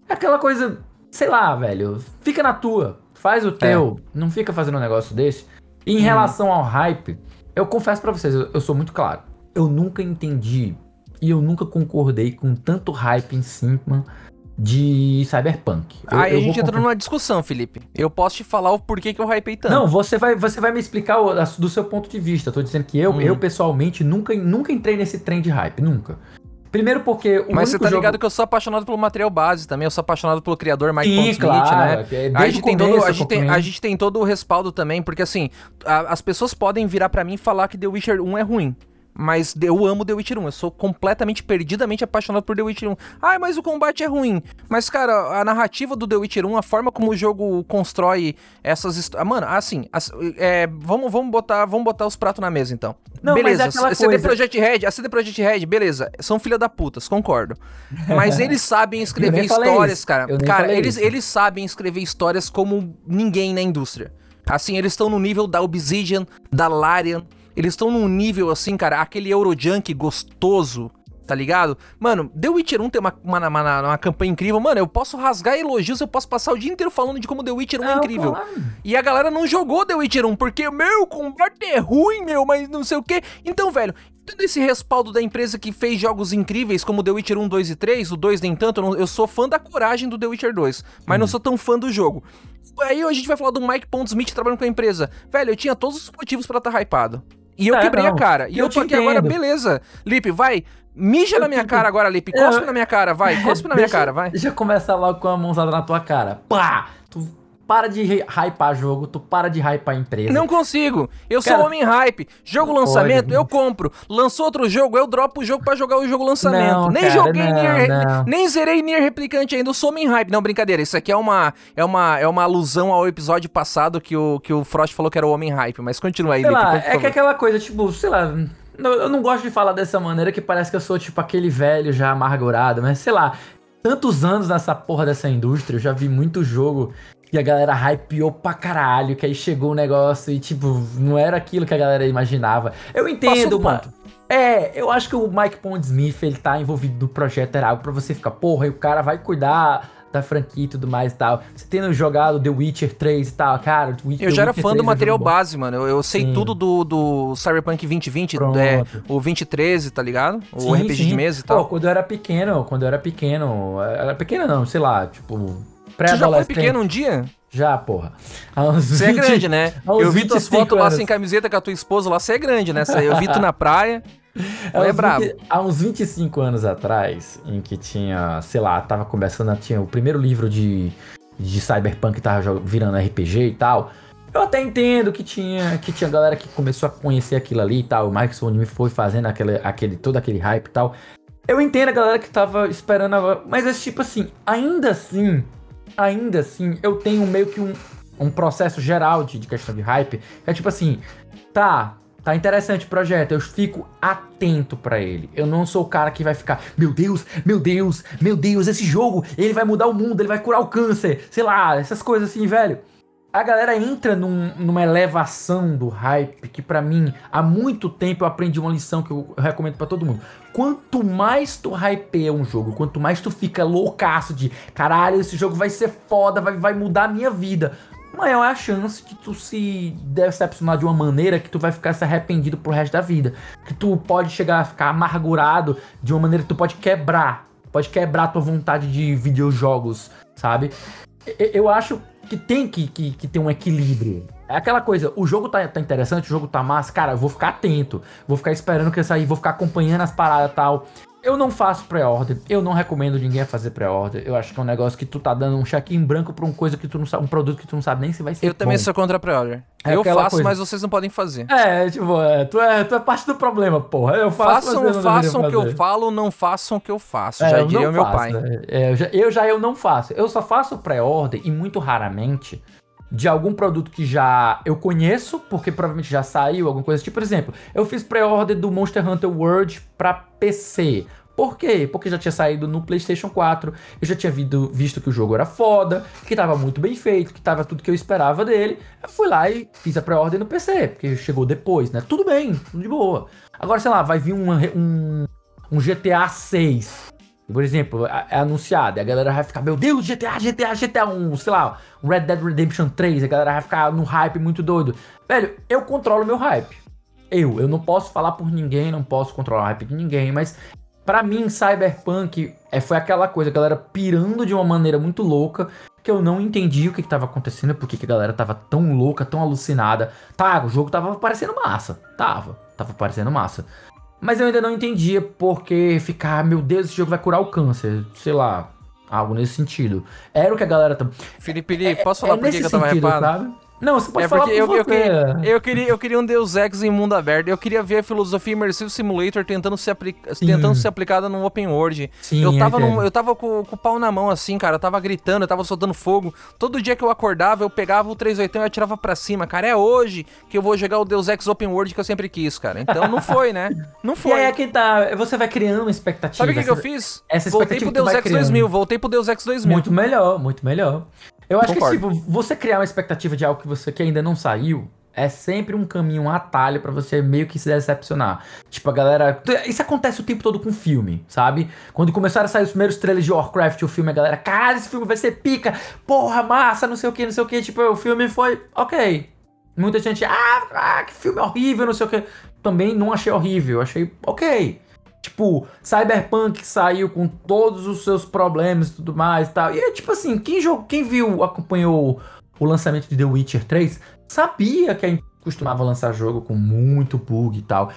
É aquela coisa, sei lá, velho. Fica na tua, faz o teu, é. não fica fazendo um negócio desse. E em hum. relação ao hype, eu confesso para vocês, eu, eu sou muito claro. Eu nunca entendi e eu nunca concordei com tanto hype em cima de Cyberpunk. Eu- Aí eu a gente comprar- numa discussão, Felipe. Eu posso te falar o porquê que eu hypei tanto. Não, você vai, você vai me explicar o- a- do seu ponto de vista. Eu tô dizendo que eu, Hum. eu pessoalmente, nunca, nunca entrei nesse trem de hype. Nunca. Primeiro porque o Mas você tá jogo... ligado que eu sou apaixonado pelo material base também, eu sou apaixonado pelo criador Mike Sim, Pondsmith, claro, né? é A gente, tem todo, a, gente tem, a gente tem todo o respaldo também, porque assim, a- as pessoas podem virar pra mim e falar que The Witcher 1 é ruim. Mas eu amo The Witcher 1, eu sou completamente, perdidamente apaixonado por The Witcher 1. Ai, mas o combate é ruim. Mas, cara, a narrativa do The Witcher 1, a forma como o jogo constrói essas histórias. Mano, assim, as- é, vamos, vamos, botar, vamos botar os pratos na mesa então. Não, mas beleza, é aquela CD coisa- Projekt Red, a CD Projekt Red, beleza, são filha da putas, concordo. Mas eles sabem escrever histórias, cara. Cara, eles, isso. eles sabem escrever histórias como ninguém na indústria. Assim, eles estão no nível da Obsidian, da Larian. Eles estão num nível, assim, cara, aquele Eurojunk gostoso, tá ligado? Mano, The Witcher 1 tem uma, uma, uma, uma campanha incrível. Mano, eu posso rasgar elogios, eu posso passar o dia inteiro falando de como The Witcher 1 é Não, incrível. E a galera não jogou The Witcher 1, porque, meu, o combate é ruim, meu, mas não sei o quê. Então, velho, tendo esse respaldo da empresa que fez jogos incríveis como The Witcher 1, 2 e 3, o 2 nem tanto, eu, não- eu sou fã da coragem do The Witcher 2, mas não sou tão fã do jogo. Aí a gente vai falar do Mike Pondsmith trabalhando com a empresa. Velho, eu tinha todos os motivos pra estar hypado. E eu É, quebrei não. a cara. E Eu eu tô aqui agora, beleza. Lipe, vai. Mija na minha cara agora, Lipe. Cospe Eu- na minha cara, vai. Cospe na minha cara, vai. Deixa eu começar logo com a mãozada na tua cara. Pá! Tu para de hy- hypar jogo, tu para de hypar empresa. Não consigo. Eu sou Cara, homem hype. Jogo lançamento, pode. eu compro. Lançou outro jogo, eu dropo o jogo pra jogar o jogo lançamento. Não, nem cara, joguei não, Nier, não. nem zerei Nier Replicante ainda. Eu sou homem hype. Não, brincadeira. Isso aqui é uma é uma é uma alusão ao episódio passado que o que o Frost falou que era o homem hype, mas continua aí, Sei Lipe, lá, é que aquela coisa, tipo, sei lá. Eu não gosto de falar dessa maneira que parece que eu sou, tipo, aquele velho já amargurado, mas sei lá. Tantos anos nessa porra dessa indústria, eu já vi muito jogo que a galera hypeou pra caralho, que aí chegou o negócio e, tipo, não era aquilo que a galera imaginava. Eu entendo, do mano. É, eu acho que o Mike Pondsmith, ele tá envolvido no projeto, era algo pra você ficar, porra, e o cara vai cuidar da franquia e tudo mais e tal. Você tendo jogado The Witcher 3 e tal, cara, The Eu já era The fã do 3 é material base, mano. Eu, eu sei Sim. tudo do, do Cyberpunk 2020, Pronto. é, o 2013, tá ligado? O Sim, RPG de sim. mesa e Pô, tal. quando eu era pequeno, quando eu era pequeno, era pequeno não, sei lá, tipo, Você já foi pré-adolescente. pequeno um dia? Já, porra. Você é 20 grande, né? Eu vi tuas 25 fotos lá sem camiseta com a tua esposa lá, você é grande, né? Eu vi tu na praia. É uns brabo. 20 Há uns 25 anos atrás, em que tinha, sei lá, tava começando, tinha o primeiro livro de, de Cyberpunk que tava virando RPG e tal. Eu até entendo que tinha, que tinha galera que começou a conhecer aquilo ali e tal. O Mike me foi fazendo aquele, aquele, todo aquele hype e tal. Eu entendo a galera que tava esperando agora. Mas é tipo assim, ainda assim, ainda assim, eu tenho meio que um, um processo geral de, de questão de hype. É tipo assim, tá, tá interessante o projeto, eu fico atento pra ele. Eu não sou o cara que vai ficar, meu Deus, meu Deus, meu Deus, esse jogo, ele vai mudar o mundo, ele vai curar o câncer, sei lá, essas coisas assim, velho. A galera entra num- numa elevação do hype que pra mim, há muito tempo eu aprendi uma lição que eu recomendo pra todo mundo. Quanto mais tu hypeia um jogo, quanto mais tu fica loucaço de caralho, esse jogo vai ser foda, vai, vai mudar a minha vida, maior é a chance de tu se decepcionar de uma maneira que tu vai ficar se arrependido pro resto da vida. Que tu pode chegar a ficar amargurado de uma maneira que tu pode quebrar. Pode quebrar tua vontade de videojogos, sabe? Eu acho que tem que, que, que ter um equilíbrio. É aquela coisa, o jogo tá, tá interessante, o jogo tá massa, cara, eu vou ficar atento, vou ficar esperando que sair, vou ficar acompanhando as paradas e tal. Eu não faço pré-order, eu não recomendo ninguém fazer pré-order. Eu acho que é um negócio que tu tá dando um cheque em branco pra uma coisa que tu não sabe, um produto que tu não sabe nem se vai ser Eu também bom. sou contra a pre-order. É eu faço, coisa. mas vocês não podem fazer. É, tipo, é, tu, é, tu é parte do problema, porra. Eu faço, Façam, mas eu façam o que eu falo, não façam o que eu faço. É, já eu diria não o meu faço, pai. né? Eu, já, eu já eu não faço. Eu só faço pré-order e muito raramente de algum produto que já eu conheço, porque provavelmente já saiu, alguma coisa tipo. Por exemplo, eu fiz pré-order do Monster Hunter World pra PC. Por quê? Porque já tinha saído no PlayStation 4, eu já tinha visto, visto que o jogo era foda, que tava muito bem feito, que tava tudo que eu esperava dele. Eu fui lá e fiz a pré-order no PC, porque chegou depois, né? Tudo bem, tudo de boa. Agora, sei lá, vai vir um, um, um GTA 6, por exemplo, é é anunciado, a galera vai ficar, meu Deus, GTA, GTA, GTA 1, sei lá, Red Dead Redemption 3, a galera vai ficar no hype muito doido. Velho, eu controlo meu hype. Eu, eu não posso falar por ninguém, não posso controlar o hype de ninguém, mas Pra mim, Cyberpunk é, foi aquela coisa, a galera pirando de uma maneira muito louca, que eu não entendi o que, que tava acontecendo, porque que a galera tava tão louca, tão alucinada. Tá, o jogo tava parecendo massa. Tava, tava parecendo massa. Mas eu ainda não entendia porque ficar, meu Deus, esse jogo vai curar o câncer. Sei lá, algo nesse sentido. Era o que a galera. tá- Felipe, Lee, posso falar por que eu tava sentido, hypado? sabe? Não, você pode É falar porque por eu, eu, você. queria, eu, queria, eu queria um Deus Ex em mundo aberto. Eu queria ver a filosofia Immersive Simulator tentando ser, apli tentando ser aplicada num open world. Sim, eu tava, entendo. num- eu tava com, com o pau na mão assim, cara. Eu tava gritando, eu tava soltando fogo. Todo dia que eu acordava, eu pegava o 380 e atirava pra cima. Cara, é hoje que eu vou jogar o Deus Ex Open World que eu sempre quis, cara. Então não foi, né? Não E foi. aí é que tá, você vai criando uma expectativa. Sabe o que, que eu fiz? essa voltei expectativa pro que tu Deus Ex criando. 2000, voltei pro Deus Ex 2000. Muito melhor, muito melhor. Eu acho Concordo. que, tipo, você criar uma expectativa de algo que você que ainda não saiu é sempre um caminho, um atalho pra você meio que se decepcionar. Tipo, a galera. Isso acontece o tempo todo com filme, sabe? Quando começaram a sair os primeiros trailers de Warcraft, o filme, a galera, cara, esse filme vai ser pica, porra, massa, não sei o que, não sei o que. Tipo, o filme foi ok. Muita gente, ah, ah, que filme horrível, não sei o que. Também não achei horrível, achei ok. Tipo, Cyberpunk saiu com todos os seus problemas e tudo mais e tal. E é tipo assim, quem, jogou, quem viu, acompanhou o lançamento de The Witcher 3, sabia que a gente costumava lançar jogo com muito bug e tal.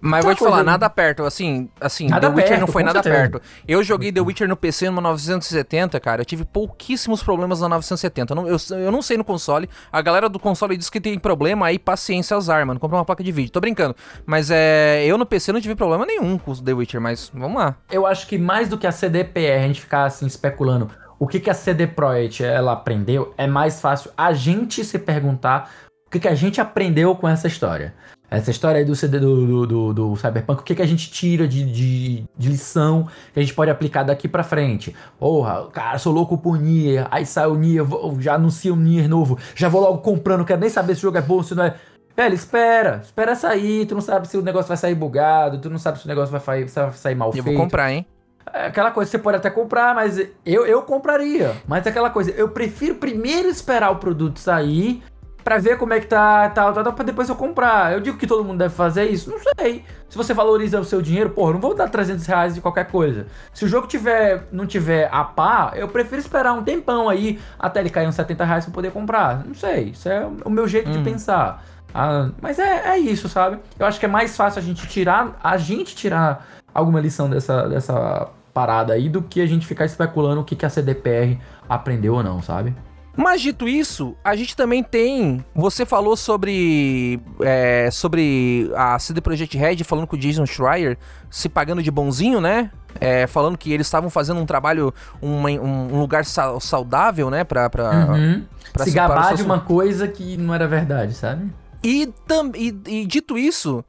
Mas vou te falar, coisa- nada perto, assim, assim, Nada The Witcher perto, não foi nada certeza. perto. Eu joguei The Witcher no PC no 970, cara, eu tive pouquíssimos problemas na 970. Eu não, eu, eu não sei no console, a galera do console diz que tem problema, aí paciência azar, mano, compra uma placa de vídeo, tô brincando. Mas é, eu no PC não tive problema nenhum com o The Witcher, mas vamos lá. Eu acho que mais do que a CDPR, a gente ficar assim especulando o que, que a CD Projekt ela aprendeu, é mais fácil a gente se perguntar o que, que a gente aprendeu com essa história. Essa história aí do CD do, do, do- do Cyberpunk, o que, que a gente tira de, de, de lição que a gente pode aplicar daqui pra frente? Porra, cara, sou louco por Nier, aí sai o Nier, já anuncia um Nier novo, já vou logo comprando, quero nem saber se o jogo é bom, se não é. Velho, espera, espera sair, tu não sabe se o negócio vai sair bugado, tu não sabe se o negócio vai, vai sair mal Eu feito. vou comprar, hein? É aquela coisa, você pode até comprar, mas eu, eu compraria. Mas é aquela coisa, eu prefiro primeiro esperar o produto sair pra ver como é que tá, tal, tal, tal, pra depois eu comprar. Eu digo que todo mundo deve fazer isso? Não sei. Se você valoriza o seu dinheiro, porra, não vou dar 300 reais de qualquer coisa. Se o jogo tiver, não tiver a pá, eu prefiro esperar um tempão aí até ele cair uns 70 reais pra poder comprar. Não sei, isso é o meu jeito de pensar. Ah, mas é, é isso, sabe? Eu acho que é mais fácil a gente tirar, a gente tirar alguma lição dessa, dessa parada aí do que a gente ficar especulando o que, que a CDPR aprendeu ou não, sabe? Mas dito isso, a gente também tem. Você falou sobre. é, sobre a CD Projekt Red falando com o Jason Schreier se pagando de bonzinho, né? É, falando que eles estavam fazendo um trabalho, uma- um, lugar sa- saudável, né? Pra. pra, Uhum. pra Se se- para gabar de uma coisa que não era verdade, sabe? E, tam, e, e dito isso,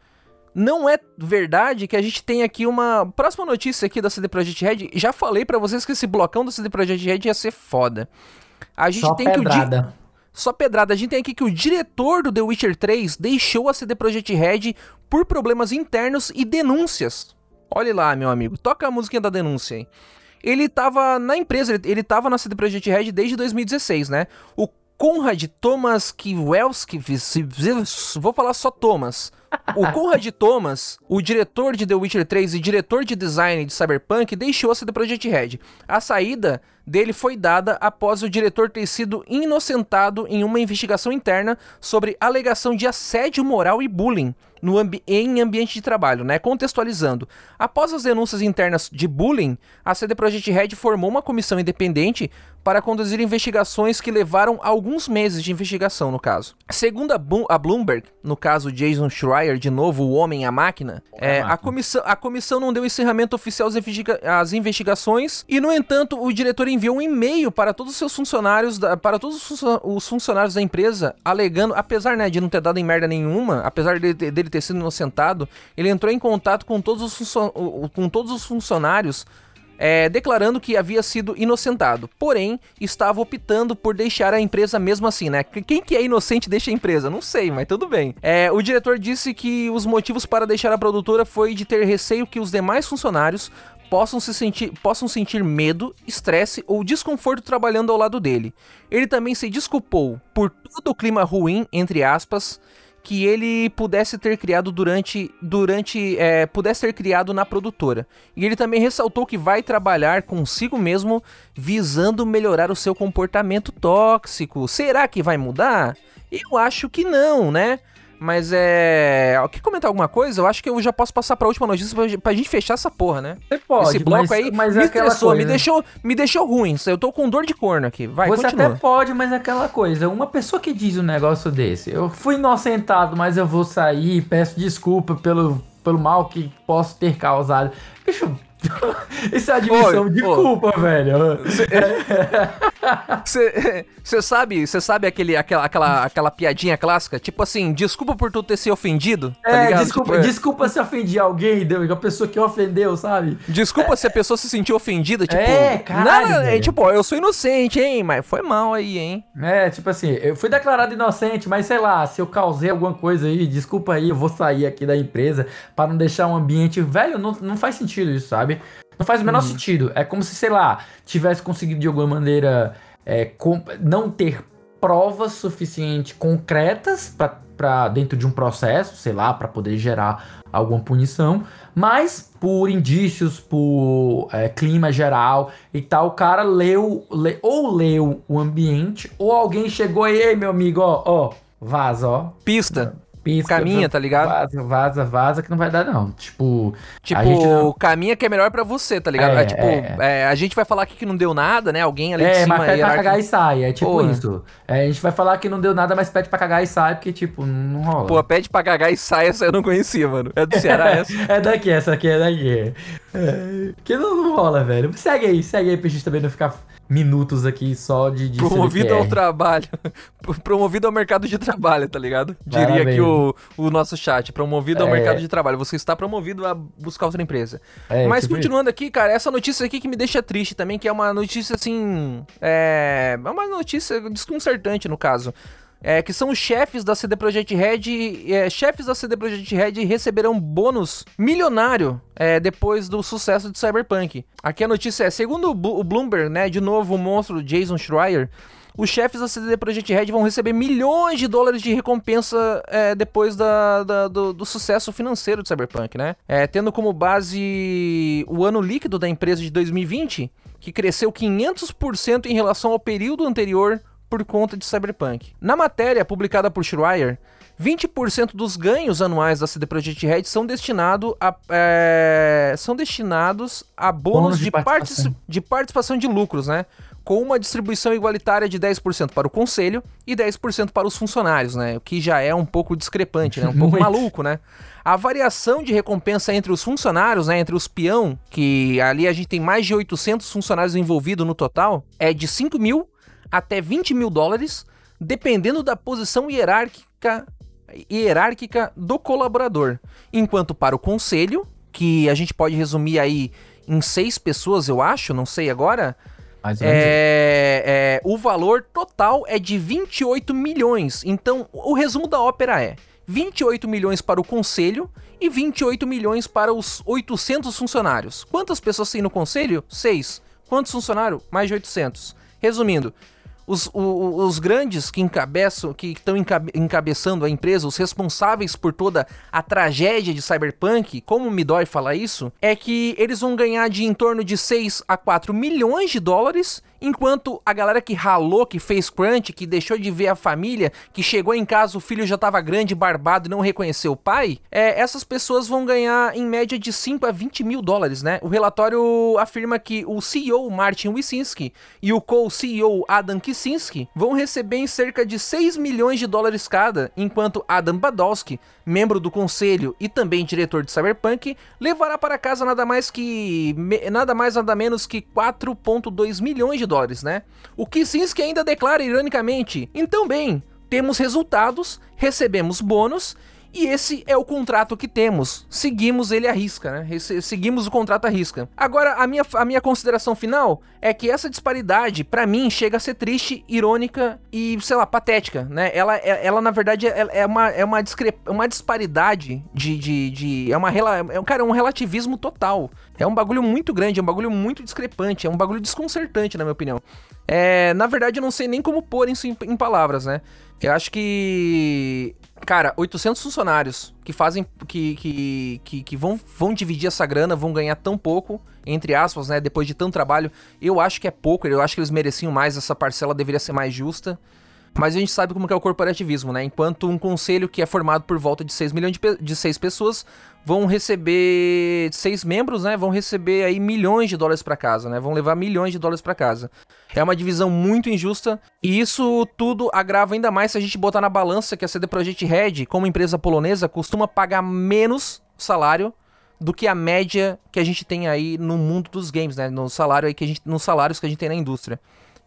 não é verdade que a gente tem aqui uma próxima notícia aqui da CD Projekt Red. Já falei pra vocês que esse blocão da CD Projekt Red ia ser foda. A gente Só tem que o pedrada. só pedrada. A gente tem aqui que o diretor do The Witcher 3 deixou a CD Projekt Red por problemas internos e denúncias. Olhe lá, meu amigo. Toca a musiquinha da denúncia aí. Ele tava na empresa, ele, ele tava na CD Projekt Red desde 2016, né? O Conrad Thomas Kiwelski, vou falar só Thomas. O Conrad Thomas, o diretor de The Witcher 3 e diretor de design de Cyberpunk, deixou a CD Projekt Red. A saída dele foi dada após o diretor ter sido inocentado em uma investigação interna sobre alegação de assédio moral e bullying no ambi em ambiente de trabalho, né? Contextualizando. Após as denúncias internas de bullying, a CD Projekt Red formou uma comissão independente para conduzir investigações que levaram alguns meses de investigação, no caso. Segundo a, Bo- a Bloomberg, no caso Jason Schreier, de novo, o Homem e a Máquina, é, a, comissão, a comissão não deu encerramento oficial às, investiga- às investigações e, no entanto, o diretor enviou um e-mail para todos os seus funcionários, da- para todos os, funcio- os funcionários da empresa, alegando, apesar né, de não ter dado em merda nenhuma, apesar dele, ter- dele ter sido inocentado, ele entrou em contato com todos os, com todos os funcionários é, declarando que havia sido inocentado. Porém, estava optando por deixar a empresa mesmo assim, né? Qu- Quem que é inocente deixa a empresa? Não sei, mas tudo bem. É, o diretor disse que os motivos para deixar a produtora foi de ter receio que os demais funcionários possam, se sentir, possam sentir medo, estresse ou desconforto trabalhando ao lado dele. Ele também se desculpou por todo o clima ruim, entre aspas, que ele pudesse ter criado durante, durante é, pudesse ter criado na produtora. E ele também ressaltou que vai trabalhar consigo mesmo visando melhorar o seu comportamento tóxico. Será que vai mudar? Eu acho que não, né? Mas é. Quer comentar alguma coisa? Eu acho que eu já posso passar pra última notícia pra, pra gente fechar essa porra, né? Você pode, Esse bloco mas, aí mas me é estressou, me, deixou, me deixou ruim. Eu tô com dor de corno aqui. Vai, Você continua. até pode, mas é aquela coisa. Uma pessoa que diz um negócio desse, eu fui inocentado, mas eu vou sair, peço desculpa pelo, pelo mal que posso ter causado. Bicho, isso é admissão Oi, de ô. culpa, velho. Você sabe, você sabe aquele, aquela, aquela, aquela piadinha clássica? Tipo assim, desculpa por tu ter se ofendido, tá É, desculpa, Tipo, é, desculpa se ofendi alguém, a pessoa que ofendeu, sabe? desculpa se a pessoa se sentiu ofendida, tipo... É, caralho, Nada, é, tipo, eu sou inocente, hein, mas foi mal aí, hein. É, tipo assim, eu fui declarado inocente, mas sei lá, se eu causei alguma coisa aí, desculpa aí, eu vou sair aqui da empresa pra não deixar um ambiente. Velho, não, não faz sentido isso, sabe? Não faz o menor sentido. É como se, sei lá, tivesse conseguido de alguma maneira é, não ter provas suficientes concretas pra dentro de um processo, sei lá, pra poder gerar alguma punição, mas por indícios, por é, clima geral e tal, o cara leu, le- ou leu o ambiente, ou alguém chegou aí, "Ei, meu amigo, ó, ó, vaza, ó, Pista, pisca, caminha, tá ligado? Vaza, vaza, vaza, que não vai dar não. Tipo, Tipo, não- caminha que é melhor pra você, tá ligado? É, É, tipo, é. é, a gente vai falar aqui que não deu nada, né? Alguém ali de É, cima... mas pede pra cagar e sai. É tipo isso. É, a gente vai falar que não deu nada, mas pede pra cagar e sai, porque, tipo, não rola. Pô, pede pra cagar e sai, essa eu não conhecia, mano. É do Ceará essa? é daqui, essa aqui é daqui. É, que não, não rola, velho. Segue aí, segue aí pra gente também não ficar minutos aqui só de. de Promovido ao CDPR. trabalho. Promovido ao mercado de trabalho, tá ligado? Diria Parabéns. aqui o, o nosso chat. Promovido ao É. mercado de trabalho. Você está promovido a buscar outra empresa. É, Mas tipo continuando aqui, cara, essa notícia aqui que me deixa triste também, que é uma notícia assim. É. É uma notícia desconcertante, no caso. É, que são os chefes da CD Projekt Red. é, chefes da CD Projekt Red receberão bônus milionário é, depois do sucesso de Cyberpunk. Aqui a notícia é: segundo o Bloomberg, né, de novo o monstro Jason Schreier. Os chefes da CD Projekt Red vão receber milhões de dólares de recompensa é, depois da- da- do, do sucesso financeiro de Cyberpunk, né? É, tendo como base o ano líquido da empresa de 2020, que cresceu 500% em relação ao período anterior por conta de Cyberpunk. Na matéria publicada por Schreier, 20% dos ganhos anuais da CD Projekt Red são, destinado a, é, são destinados a bônus, Bônus de de, participação. partici- de participação de lucros, né? Com uma distribuição igualitária de 10% para o conselho e 10% para os funcionários, né? O que já é um pouco discrepante, né? Um pouco maluco, né? A variação de recompensa entre os funcionários, né? Entre os peão, que ali a gente tem mais de 800 funcionários envolvidos no total, é de 5 mil até 20 mil dólares, dependendo da posição hierárquica, hierárquica do colaborador. Enquanto para o conselho, que a gente pode resumir aí em seis pessoas, eu acho, não sei agora, é, é, o valor total é de 28 milhões. Então, o resumo da ópera é 28 milhões para o conselho e 28 milhões para os 800 funcionários. Quantas pessoas tem no conselho? 6. Quantos funcionários? Mais de 800. Resumindo, os, os grandes que encabeçam, que estão encabe- encabeçando a empresa, os responsáveis por toda a tragédia de Cyberpunk, como me dói falar isso, é que eles vão ganhar de em torno de 6 a 4 milhões de dólares, enquanto a galera que ralou, que fez crunch, que deixou de ver a família, que chegou em casa, o filho já tava grande, barbado e não reconheceu o pai, é, essas pessoas vão ganhar em média de 5 a 20 mil dólares, né? O relatório afirma que o CEO Martin Wyszynski e o co-CEO Adam Kicinski vão receber em cerca de 6 milhões de dólares cada, enquanto Adam Badowski, membro do conselho e também diretor de Cyberpunk, levará para casa nada mais que nada mais nada menos que 4.2 milhões de dólares, né? O Kicinski ainda declara ironicamente: "Então bem, temos resultados, recebemos bônus e esse é o contrato que temos. Seguimos ele à risca, né? Seguimos o contrato à risca. Agora, a minha, a minha consideração final é que essa disparidade, pra mim, chega a ser triste, irônica e, sei lá, patética, né? Ela, é- ela na verdade, é, é uma, é uma, discre... uma disparidade de, de, de- É uma... rela- É cara, é um relativismo total. É um bagulho muito grande, é um bagulho muito discrepante, é um bagulho desconcertante, na minha opinião. É, na verdade, eu não sei nem como pôr isso em, em palavras, né? Eu acho que. Cara, 800 funcionários que fazem. que, que, que, que vão, vão dividir essa grana, vão ganhar tão pouco, entre aspas, né? Depois de tanto trabalho. Eu acho que é pouco, eu acho que eles mereciam mais, essa parcela deveria ser mais justa. Mas a gente sabe como é o corporativismo, né? Enquanto um conselho que é formado por volta de 6 milhões de, de 6 pessoas vão receber seis membros, né? Vão receber aí milhões de dólares pra casa, né? Vão levar milhões de dólares pra casa. É uma divisão muito injusta e isso tudo agrava ainda mais se a gente botar na balança que a CD Projekt Red, como empresa polonesa, costuma pagar menos salário do que a média que a gente tem aí no mundo dos games, né? No salário aí que a gente, nos salários que a gente tem na indústria.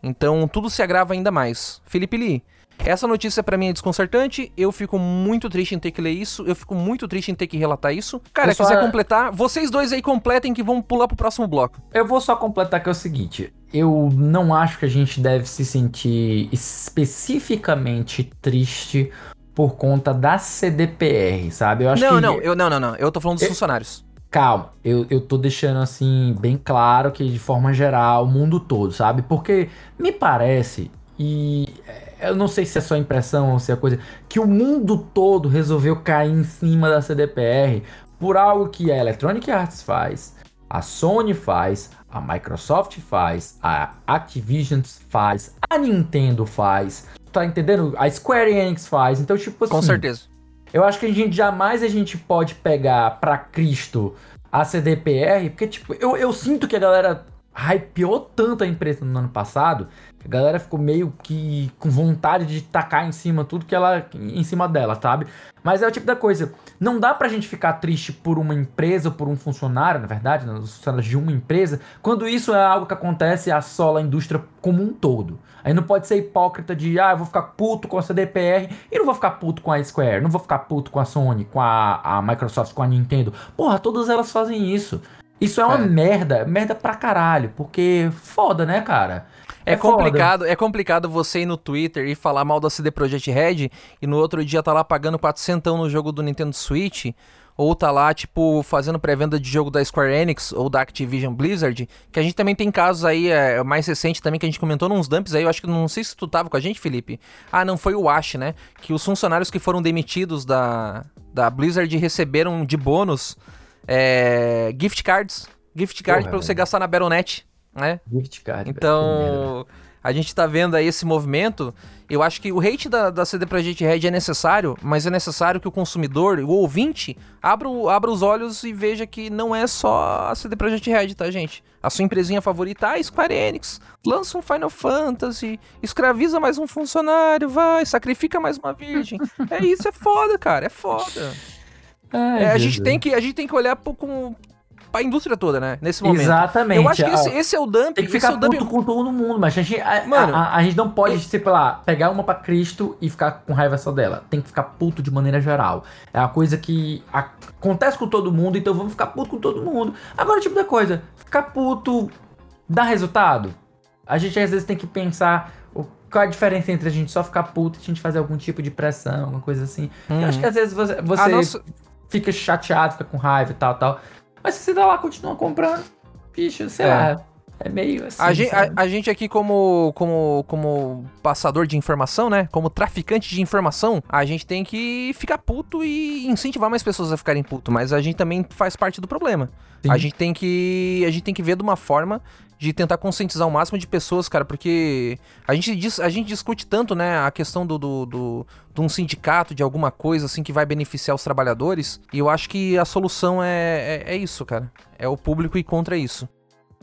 Então tudo se agrava ainda mais. Felipe Lee, essa notícia pra mim é desconcertante. Eu fico muito triste em ter que ler isso. Eu fico muito triste em ter que relatar isso. Cara, Eu só- quiser completar, vocês dois aí completem que vão pular pro próximo bloco. Eu vou só completar que é o seguinte. Eu não acho que a gente deve se sentir especificamente triste por conta da CDPR, sabe? Eu acho não, que não, eu não, não, não. Eu tô falando dos Eu- funcionários. Calma, eu, eu tô deixando assim bem claro que de forma geral, o mundo todo, sabe? Porque me parece, e é, eu não sei se é só impressão ou se é coisa, que o mundo todo resolveu cair em cima da CDPR por algo que a Electronic Arts faz, a Sony faz, a Microsoft faz, a Activision faz, a Nintendo faz, tá entendendo? A Square Enix faz, então tipo assim... Com certeza. Eu acho que a gente jamais a gente pode pegar pra Cristo a CDPR, porque, tipo, eu, eu sinto que a galera hypeou tanto a empresa no ano passado, a galera ficou meio que com vontade de tacar em cima tudo que ela. em cima dela, sabe? Mas é o tipo da coisa. Não dá pra gente ficar triste por uma empresa ou por um funcionário, na verdade, né, os funcionários de uma empresa, quando isso é algo que acontece e assola a indústria como um todo. Aí não pode ser hipócrita de, ah, eu vou ficar puto com a CDPR e não vou ficar puto com a Square, não vou ficar puto com a Sony, com a, a Microsoft, com a Nintendo. Porra, todas elas fazem isso. Isso é uma É. merda, merda pra caralho, porque foda, né, cara? É, foda. complicado, é complicado você ir no Twitter e falar mal da CD Projekt Red e no outro dia tá lá pagando 400 no jogo do Nintendo Switch, ou tá lá, tipo, fazendo pré-venda de jogo da Square Enix ou da Activision Blizzard, que a gente também tem casos aí, é, mais recente também, que a gente comentou nos dumps aí, eu acho que não sei se tu tava com a gente, Felipe. Ah, não, foi o Ash, né? Que os funcionários que foram demitidos da, da Blizzard receberam de bônus é, gift cards. Gift card Porra, pra você gastar na Battle.net, né? Gift card. Então, a gente tá vendo aí esse movimento. Eu acho que o hate da, da CD Projekt Red é necessário, mas é necessário que o consumidor, o ouvinte, abra, o- abra os olhos e veja que não é só a CD Projekt Red, tá, gente? A sua empresinha favorita, ah, Square Enix, lança um Final Fantasy, escraviza mais um funcionário, vai, sacrifica mais uma virgem. é isso, é foda, cara, é foda. Ai, É, a, gente tem que, a gente tem que olhar pro, com, pra indústria toda, né? Nesse momento. Exatamente. Eu acho que esse, esse é o dumping. Tem que é ficar dumping puto com todo mundo, mas a gente, a, Mano, a, a- gente não pode, sei lá, pegar uma pra Cristo e ficar com raiva só dela. Tem que ficar puto de maneira geral. É uma coisa que acontece com todo mundo, então vamos ficar puto com todo mundo. Agora, tipo da coisa, ficar puto dá resultado? A gente às vezes tem que pensar o- qual a diferença entre a gente só ficar puto e a gente fazer algum tipo de pressão, alguma coisa assim. Eu acho que às vezes você, você nossa- fica chateado, fica com raiva e tal, tal. Mas se você tá lá, continua comprando, bicho, sei É. lá. É meio assim. A gente, a, a gente aqui, como, como, como passador de informação, né? Como traficante de informação, a gente tem que ficar puto e incentivar mais pessoas a ficarem puto. Mas a gente também faz parte do problema. Sim. A gente tem que. A gente tem que ver de uma forma de tentar conscientizar o máximo de pessoas, cara, porque a gente, dis- a gente discute tanto, né, a questão do, do, do- de um sindicato, de alguma coisa assim que vai beneficiar os trabalhadores, e eu acho que a solução é, é, é isso, cara. É o público ir contra isso.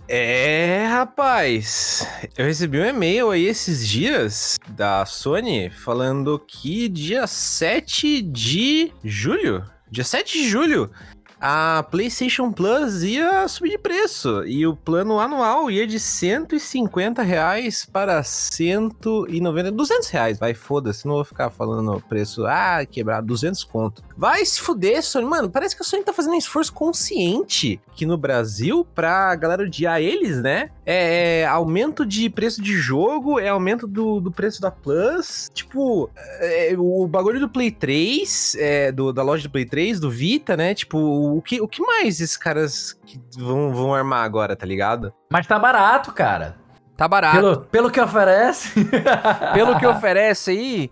É, rapaz. Eu recebi um e-mail aí esses dias da Sony falando que dia 7 de julho, dia 7 de julho, a PlayStation Plus ia subir de preço e o plano anual ia de 150 reais para 190, 200 reais. Vai, foda-se, não vou ficar falando preço, ah, quebrar 200 conto. Vai se fuder, Sony. Mano, parece que a Sony tá fazendo um esforço consciente aqui no Brasil pra galera odiar eles, né? É, é aumento de preço de jogo, é aumento do, do preço da Plus. Tipo, é, o bagulho do Play 3, é, do, da loja do Play 3, do Vita, né? Tipo, o que, o que mais esses caras que vão, vão armar agora, tá ligado? Mas tá barato, cara. Tá barato. Pelo, pelo que oferece. Pelo que oferece aí.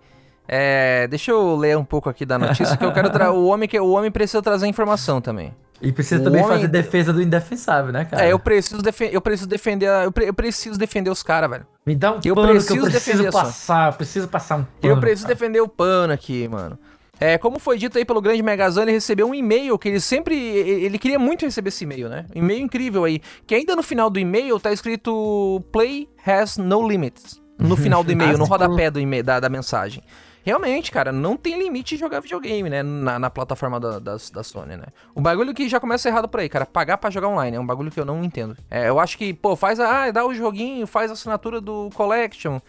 É, deixa eu ler um pouco aqui da notícia que eu quero tra o homem que o homem precisa trazer informação também. E precisa O também homem- fazer defesa do indefensável, né, cara? É, eu preciso defen- eu preciso defender, eu, pre- eu preciso defender os caras, velho. Me dá um eu pano que preciso eu preciso passar. Eu preciso passar um pano. Eu preciso cara. defender o pano aqui, mano. É, como foi dito aí pelo grande Megazão, ele recebeu um e-mail que ele sempre. Ele queria muito receber esse e-mail, né? Um e-mail incrível aí. Que ainda no final do e-mail tá escrito Play has no limits. No final do e-mail, no rodapé do e-mail, da, da mensagem. Realmente, cara, não tem limite de jogar videogame, né? Na, na plataforma da, das- da Sony, né? O bagulho que já começa errado por aí, cara. Pagar pra jogar online é um bagulho que eu não entendo. É, eu acho que, pô, faz a. Ah, dá o joguinho, faz a assinatura do Collection.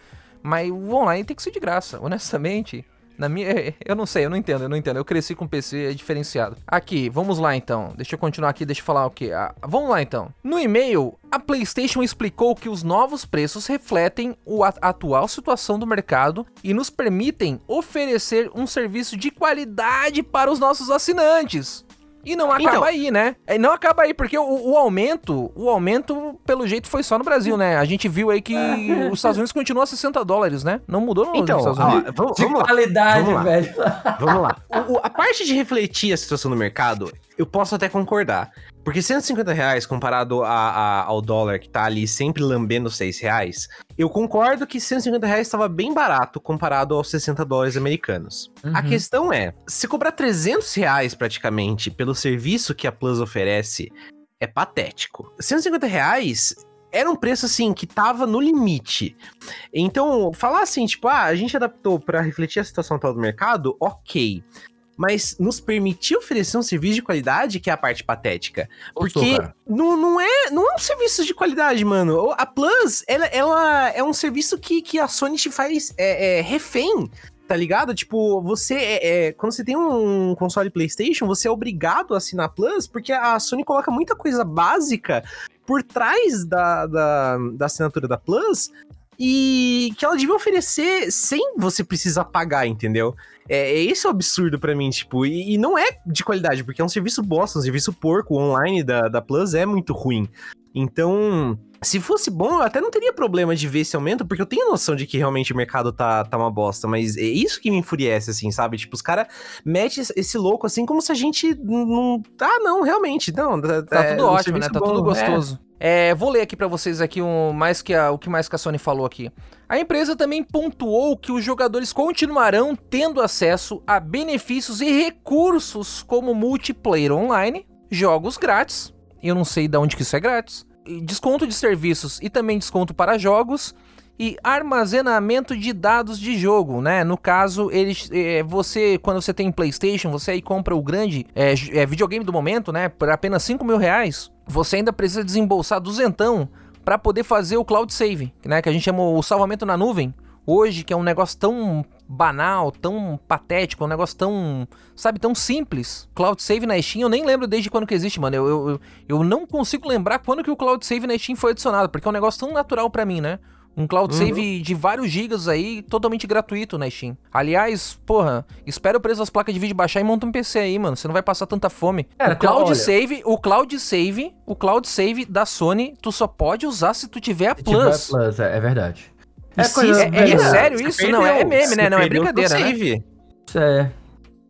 Mas o online tem que ser de graça, honestamente. Na minha. Eu não sei, eu não entendo, eu não entendo. Eu cresci com PC, é diferenciado. Aqui, vamos lá então. Deixa eu continuar aqui, deixa eu falar o que. vamos lá então. No e-mail, a PlayStation explicou que os novos preços refletem a atual situação do mercado e nos permitem oferecer um serviço de qualidade para os nossos assinantes. E não acaba Então. aí, né? É, não acaba aí, porque o, o aumento, o aumento, pelo jeito, foi só no Brasil, né? A gente viu aí que os Estados Unidos continuam a 60 dólares, né? Não mudou no Então, nos Estados ó, Unidos. vamos, De vamos lá. qualidade, Vamos lá. velho. Vamos lá. O- o- a parte de refletir a situação do mercado, eu posso até concordar. Porque 150 reais comparado a- a- ao dólar que tá ali sempre lambendo 6 reais, eu concordo que 150 reais estava bem barato comparado aos 60 dólares americanos. A Uhum. questão é, se cobrar 300 reais praticamente pelo serviço que a Plus oferece, é patético. 150 reais era um preço assim que tava no limite. Então, falar assim, tipo, ah, a gente adaptou pra refletir a situação atual do mercado, ok. Mas nos permitir oferecer um serviço de qualidade, que é a parte patética. Porque não, não, é, não é um serviço de qualidade, mano. A Plus, ela, ela é um serviço que, que a Sony te faz é, é, refém, tá ligado? Tipo, você é, é- Quando você tem um console PlayStation, você é obrigado a assinar a Plus, porque a Sony coloca muita coisa básica por trás da, da, da assinatura da Plus e que ela devia oferecer sem você precisar pagar, entendeu? É, é esse o absurdo pra mim, tipo, e, e não é de qualidade, porque é um serviço bosta, um serviço porco, online da, da Plus é muito ruim. Então, se fosse bom, eu até não teria problema de ver esse aumento, porque eu tenho noção de que realmente o mercado tá, tá uma bosta, mas é isso que me enfurece, assim, sabe? Tipo, os caras metem esse- louco assim como se a gente não. Ah, não, realmente, não. Tá é, tudo ótimo, né? Tá tudo bom, é. gostoso. É, vou ler aqui pra vocês aqui um, mais que a- o que mais que a Sony falou aqui. A empresa também pontuou que os jogadores continuarão tendo acesso a benefícios e recursos como multiplayer online, jogos grátis. Eu não sei de onde que isso é grátis. Desconto de serviços e também desconto para jogos e armazenamento de dados de jogo, né? No caso, eles, é, você, quando você tem PlayStation, você aí compra o grande é, é, videogame do momento, né? Por apenas 5 mil reais, você ainda precisa desembolsar duzentão para poder fazer o cloud save, né? Que a gente chama o salvamento na nuvem. Hoje, que é um negócio tão banal, tão patético, um negócio tão, sabe, tão simples. Cloud Save na Steam, eu nem lembro desde quando que existe, mano. Eu, eu, eu, não consigo lembrar quando que o Cloud Save na Steam foi adicionado, porque é um negócio tão natural pra mim, né? Um cloud Uhum. save de vários gigas aí, totalmente gratuito na Steam. Aliás, porra, espera o preço das placas de vídeo baixar e monta um PC aí, mano. Você não vai passar tanta fome. Cara, o cloud olha- save, o cloud save, o cloud save da Sony, tu só pode usar se tu tiver a Se tiver Plus. Plus, é, é verdade. É coisa É, é sério isso? Não, é perdeu, meme, né? Não, é perdeu brincadeira, né? save. É.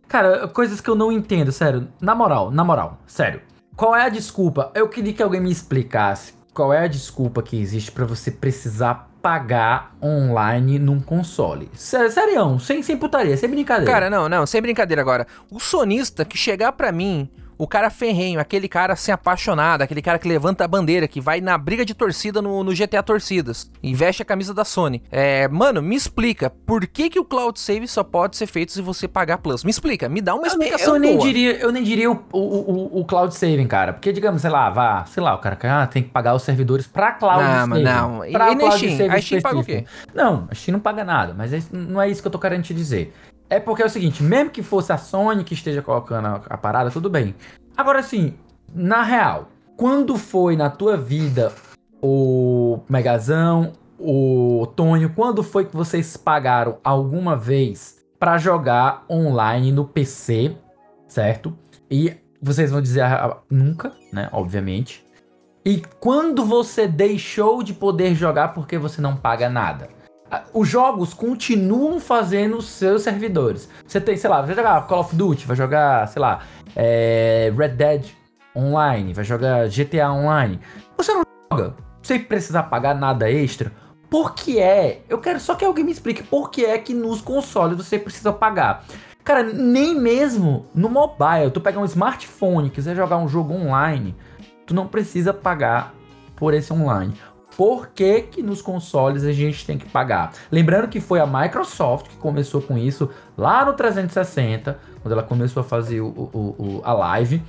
Cara, coisas que eu não entendo, sério. Na moral, na moral, sério. Qual é a desculpa? Eu queria que alguém me explicasse qual é a desculpa que existe pra você precisar pagar online num console. Sério, serião, sem, sem putaria, sem brincadeira. Cara, não, não, sem brincadeira agora. O sonista que chegar pra mim, o cara ferrenho, aquele cara assim apaixonado, aquele cara que levanta a bandeira, que vai na briga de torcida no, no GTA Torcidas e veste a camisa da Sony. É, mano, me explica, por que que o Cloud Save só pode ser feito se você pagar Plus? Me explica, me dá uma Eu nem, explicação eu nem diria, eu nem diria o, o, o, o cloud saving, cara. Porque, digamos, sei lá, vá, sei lá, o cara ah, tem que pagar os servidores pra cloud Não, saving. mas não. E- Pra e na Steam? A Steam paga o específico. Não, a Steam não paga nada, mas é- não é isso que eu tô querendo te dizer. É porque é o seguinte, mesmo que fosse a Sony que esteja colocando a, a parada, tudo bem. Agora, assim, na real, quando foi na tua vida o Megazão, o Tonho, quando foi que vocês pagaram alguma vez pra jogar online no PC, certo? E vocês vão dizer ah, nunca, né? Obviamente. E quando você deixou de poder jogar porque você não paga nada? Os jogos continuam fazendo seus servidores. Você tem, sei lá, vai jogar Call of Duty, vai jogar, sei lá, é, Red Dead Online, vai jogar GTA Online. Você não joga sem precisar pagar nada extra. Por que é? Eu quero só que alguém me explique por que é que nos consoles você precisa pagar. Cara, nem mesmo no mobile, tu pegar um smartphone, quiser jogar um jogo online, tu não precisa pagar por esse online. Por que, que nos consoles a gente tem que pagar? Lembrando que foi a Microsoft que começou com isso lá no 360, quando ela começou a fazer o, o- o- a live.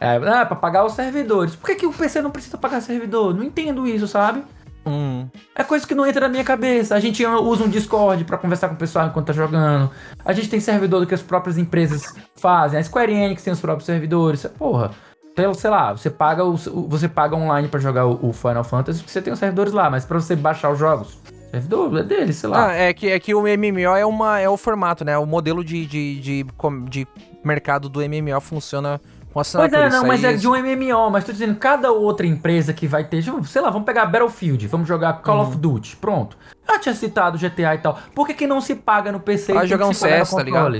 É, ah, pra pagar os servidores. Por que, que o PC não precisa pagar servidor? Não entendo isso, sabe? Hum. É coisa que não entra na minha cabeça. A gente usa um Discord pra conversar com o pessoal enquanto tá jogando. A gente tem servidor que as próprias empresas fazem. A Square Enix tem os próprios servidores. Porra, pelo, sei lá, você paga, o, você paga online pra jogar o, o Final Fantasy porque você tem os servidores lá, mas pra você baixar os jogos, servidor é dele, sei lá. Ah, é que, é que o MMO é, uma, é o formato, né? O modelo de, de, de, de mercado do MMO funciona com Pois assinatura. é, não, mas aí é de um MMO, mas tô dizendo, cada outra empresa que vai ter, tipo, sei lá, vamos pegar Battlefield, vamos jogar Call Uhum. of Duty, pronto. Já tinha citado GTA e tal. Por que, que não se paga no PC Vai tem jogar um CS, tá ligado?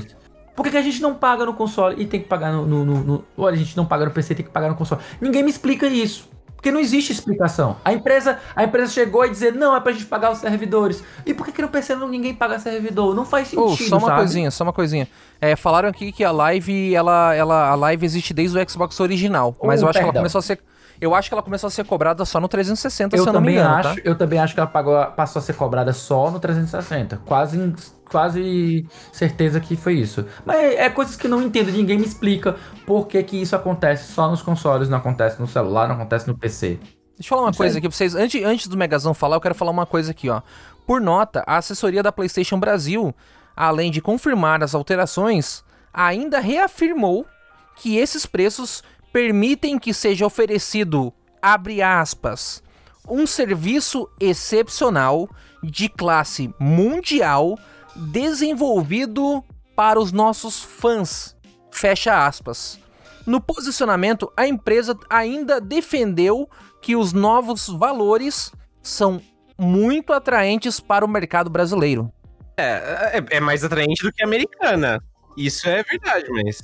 Por que, que a gente não paga no console e tem que pagar no, no, no- no- Olha, a gente não paga no PC e tem que pagar no console. Ninguém me explica isso. Porque não existe explicação. A empresa, a empresa chegou a dizer, não, é pra gente pagar os servidores. E por que, que no PC não, ninguém paga servidor? Não faz sentido, Oh, só uma sabe? coisinha, só uma coisinha. É, falaram aqui que a live, ela, ela, a live existe desde o Xbox original, mas Oh, eu acho que ela perdão. começou a ser, eu acho que ela começou a ser cobrada só no 360, Eu se eu não me também engano, acho, tá? eu também acho que ela pagou, passou a ser cobrada só no 360. Quase, quase certeza que foi isso. Mas é, coisas que eu não entendo, ninguém me explica por que, que isso acontece só nos consoles, não acontece no celular, não acontece no PC. Deixa eu falar uma Isso coisa aí. aqui pra vocês. Antes, antes do Megazão falar, eu quero falar uma coisa aqui, ó. Por nota, a assessoria da PlayStation Brasil, além de confirmar as alterações, ainda reafirmou que esses preços permitem que seja oferecido, abre aspas, um serviço excepcional de classe mundial desenvolvido para os nossos fãs. Fecha aspas. No posicionamento, a empresa ainda defendeu que os novos valores são muito atraentes para o mercado brasileiro. É, é mais atraente do que a americana. Isso é verdade, mas.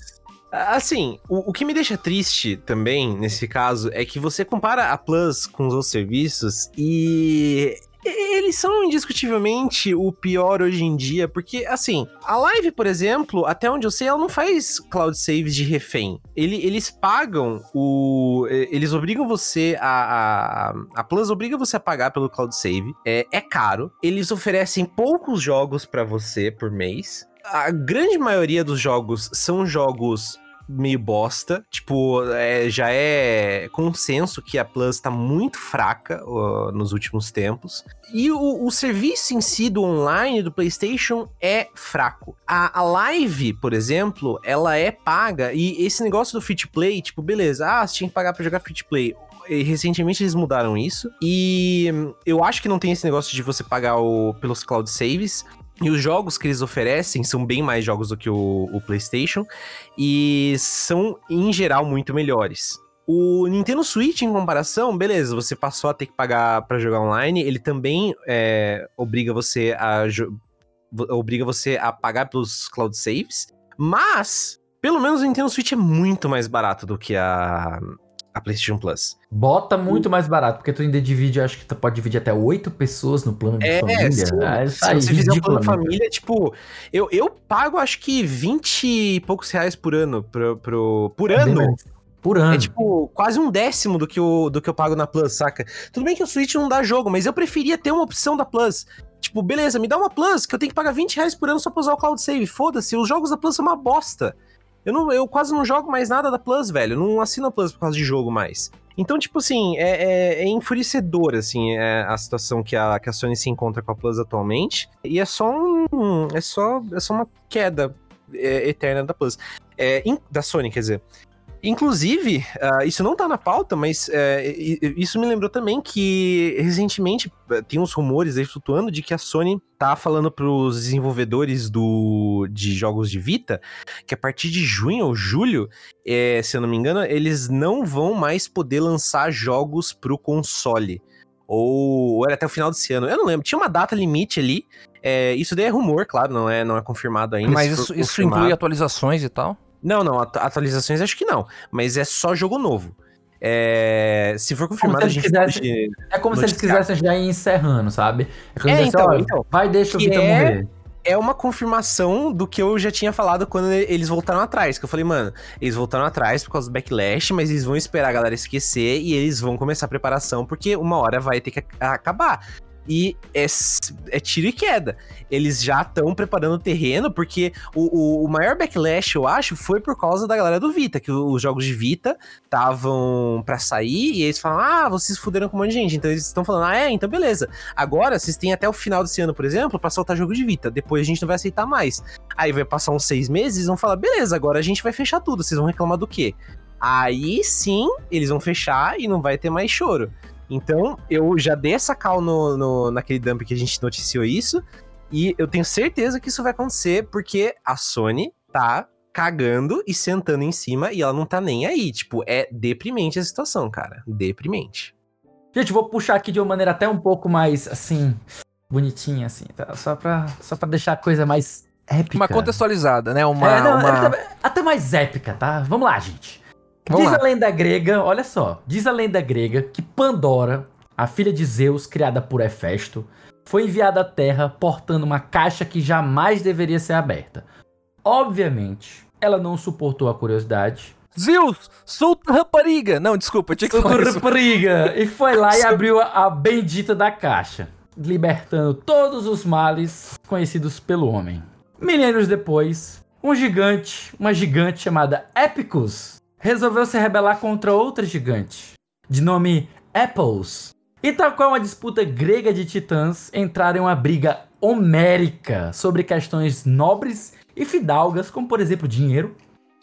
Assim, o, o que me deixa triste também, nesse caso, é que você compara a Plus com os outros serviços e. Eles são indiscutivelmente o pior hoje em dia, porque, assim, a Live, por exemplo, até onde eu sei, ela não faz cloud saves de refém. Ele- eles pagam o. Eles obrigam você a. A, a Plus obriga você a pagar pelo cloud save. É, é caro. Eles oferecem poucos jogos pra você por mês. A grande maioria dos jogos são jogos meio bosta. Tipo, é, já é consenso que a Plus tá muito fraca ó, nos últimos tempos. E o, o serviço em si do online do PlayStation é fraco. A, a Live, por exemplo, ela é paga. E esse negócio do to Play, tipo, beleza, ah, você tinha que pagar pra jogar to Play. Recentemente eles mudaram isso. E hum, eu acho que não tem esse negócio de você pagar o, pelos cloud saves. E os jogos que eles oferecem são bem mais jogos do que o, o PlayStation. E são, em geral, muito melhores. O Nintendo Switch, em comparação, beleza, você passou a ter que pagar pra jogar online. Ele também é, obriga você a obriga você a pagar pelos cloud saves. Mas, pelo menos o Nintendo Switch é muito mais barato do que a, a PlayStation Plus. Bota muito mais barato, porque tu ainda divide, acho que tu pode dividir até oito pessoas no plano de É, família. sim. Isso Se aí, você fizer um plano ridiculamente. família, tipo, eu, eu pago acho que 20 e poucos reais por ano. Pro, pro, por É ano. Por ano. É tipo quase um décimo do que, eu, do que eu pago na Plus, saca? Tudo bem que o Switch não dá jogo, mas eu preferia ter uma opção da Plus. Tipo, beleza, me dá uma Plus que eu tenho que pagar 20 reais por ano só pra usar o Cloud Save. Foda-se, os jogos da Plus são uma bosta. Eu, não, eu quase não jogo mais nada da Plus, velho. Eu não assino a Plus por causa de jogo mais. Então, tipo assim, é, é, é enfurecedor, assim, é a situação que a, que a Sony se encontra com a Plus atualmente. E é só um. É só, é só uma queda é, eterna da Plus. É, in- da Sony, quer dizer. Inclusive, uh, isso não tá na pauta, mas uh, isso me lembrou também que recentemente uh, tem uns rumores aí flutuando de que a Sony tá falando pros desenvolvedores do, de jogos de Vita que a partir de junho ou julho, é, se eu não me engano, eles não vão mais poder lançar jogos pro console. Ou, ou era até o final desse ano, eu não lembro. Tinha uma data limite ali. É, isso daí é rumor, claro, não é, não é confirmado ainda. Mas isso, isso inclui atualizações e tal? Não, não, atualizações acho que não. Mas é só jogo novo. É, se for confirmado, a gente quisesse, É como se eles quisessem já ir encerrando, sabe? É, como é então, então, vai, deixa o Vitor é, morrer. É uma confirmação do que eu já tinha falado quando eles voltaram atrás. Que eu falei, mano, eles voltaram atrás por causa do backlash, mas eles vão esperar a galera esquecer e eles vão começar a preparação, porque uma hora vai ter que acabar e é, é, tiro e queda. Eles já estão preparando o terreno, porque o, o, o, maior backlash, eu acho, foi por causa da galera do Vita, que os jogos de Vita estavam para sair e eles falam: ah, vocês fuderam com um monte de gente. Então eles estão falando: ah, é, então beleza. Agora vocês têm até o final desse ano, por exemplo, para soltar jogo de Vita. Depois a gente não vai aceitar mais. Aí vai passar uns seis meses e vão falar: beleza, agora a gente vai fechar tudo. Vocês vão reclamar do quê? Aí sim, eles vão fechar e não vai ter mais choro. Então, eu já dei essa cal no, no, naquele dump que a gente noticiou isso. E eu tenho certeza que isso vai acontecer porque a Sony tá cagando e sentando em cima e ela não tá nem aí. Tipo, é deprimente a situação, cara. Deprimente. Gente, vou puxar aqui de uma maneira até um pouco mais, assim, bonitinha, assim, tá? Só pra, só pra deixar a coisa mais épica. Uma contextualizada, né? Uma, é, não, uma... É até mais épica, tá? Vamos lá, gente. Vamos diz lá. a lenda grega, olha só, diz a lenda grega que Pandora, a filha de Zeus, criada por Hefesto, foi enviada à Terra portando uma caixa que jamais deveria ser aberta. Obviamente, ela não suportou a curiosidade. Zeus, solta a rapariga! Não, desculpa, tinha que solta falar rapariga! E foi lá e abriu a, a bendita da caixa, libertando todos os males conhecidos pelo homem. Milênios depois, um gigante, uma gigante chamada Epicus, resolveu se rebelar contra outra gigante, de nome Apples. E tal qual uma disputa grega de titãs, entraram em uma briga homérica sobre questões nobres e fidalgas, como por exemplo dinheiro.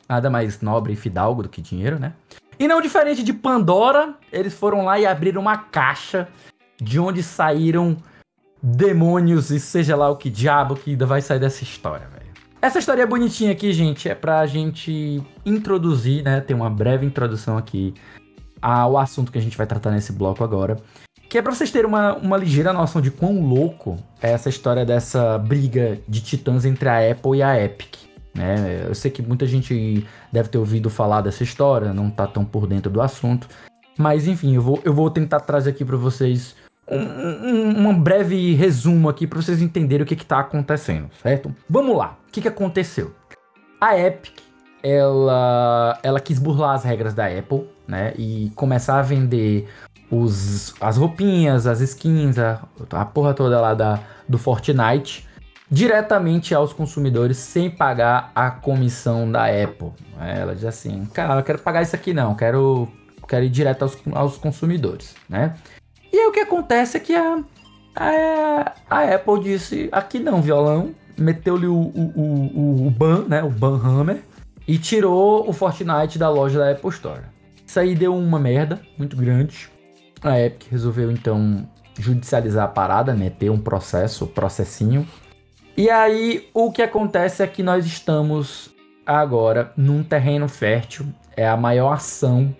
Nada mais nobre e fidalgo do que dinheiro, né? E não diferente de Pandora, eles foram lá e abriram uma caixa de onde saíram demônios e seja lá o que diabo que ainda vai sair dessa história, velho. Essa história bonitinha aqui, gente, é pra gente introduzir, né? Tem uma breve introdução aqui ao assunto que a gente vai tratar nesse bloco agora. Que é pra vocês terem uma, uma ligeira noção de quão louco é essa história dessa briga de titãs entre a Apple e a Epic. Né? Eu sei que muita gente deve ter ouvido falar dessa história, não tá tão por dentro do assunto. Mas enfim, eu vou, eu vou tentar trazer aqui para vocês um, um, um, breve resumo aqui para vocês entenderem o que está acontecendo, certo? Vamos lá. O que, que aconteceu? A Epic, ela, ela quis burlar as regras da Apple, né? E começar a vender os, as roupinhas, as skins, a, a porra toda lá da, do Fortnite diretamente aos consumidores sem pagar a comissão da Apple. Ela diz assim, cara, eu quero pagar isso aqui não, quero, quero ir direto aos, aos consumidores, né? E aí o que acontece é que a, a, a Apple disse, aqui não, violão, meteu-lhe o, o, o, o ban, né, o ban hammer, e tirou o Fortnite da loja da Apple Store. Isso aí deu uma merda muito grande. A Epic resolveu então judicializar a parada, meter um processo, processinho. E aí o que acontece é que nós estamos agora num terreno fértil. É a maior ação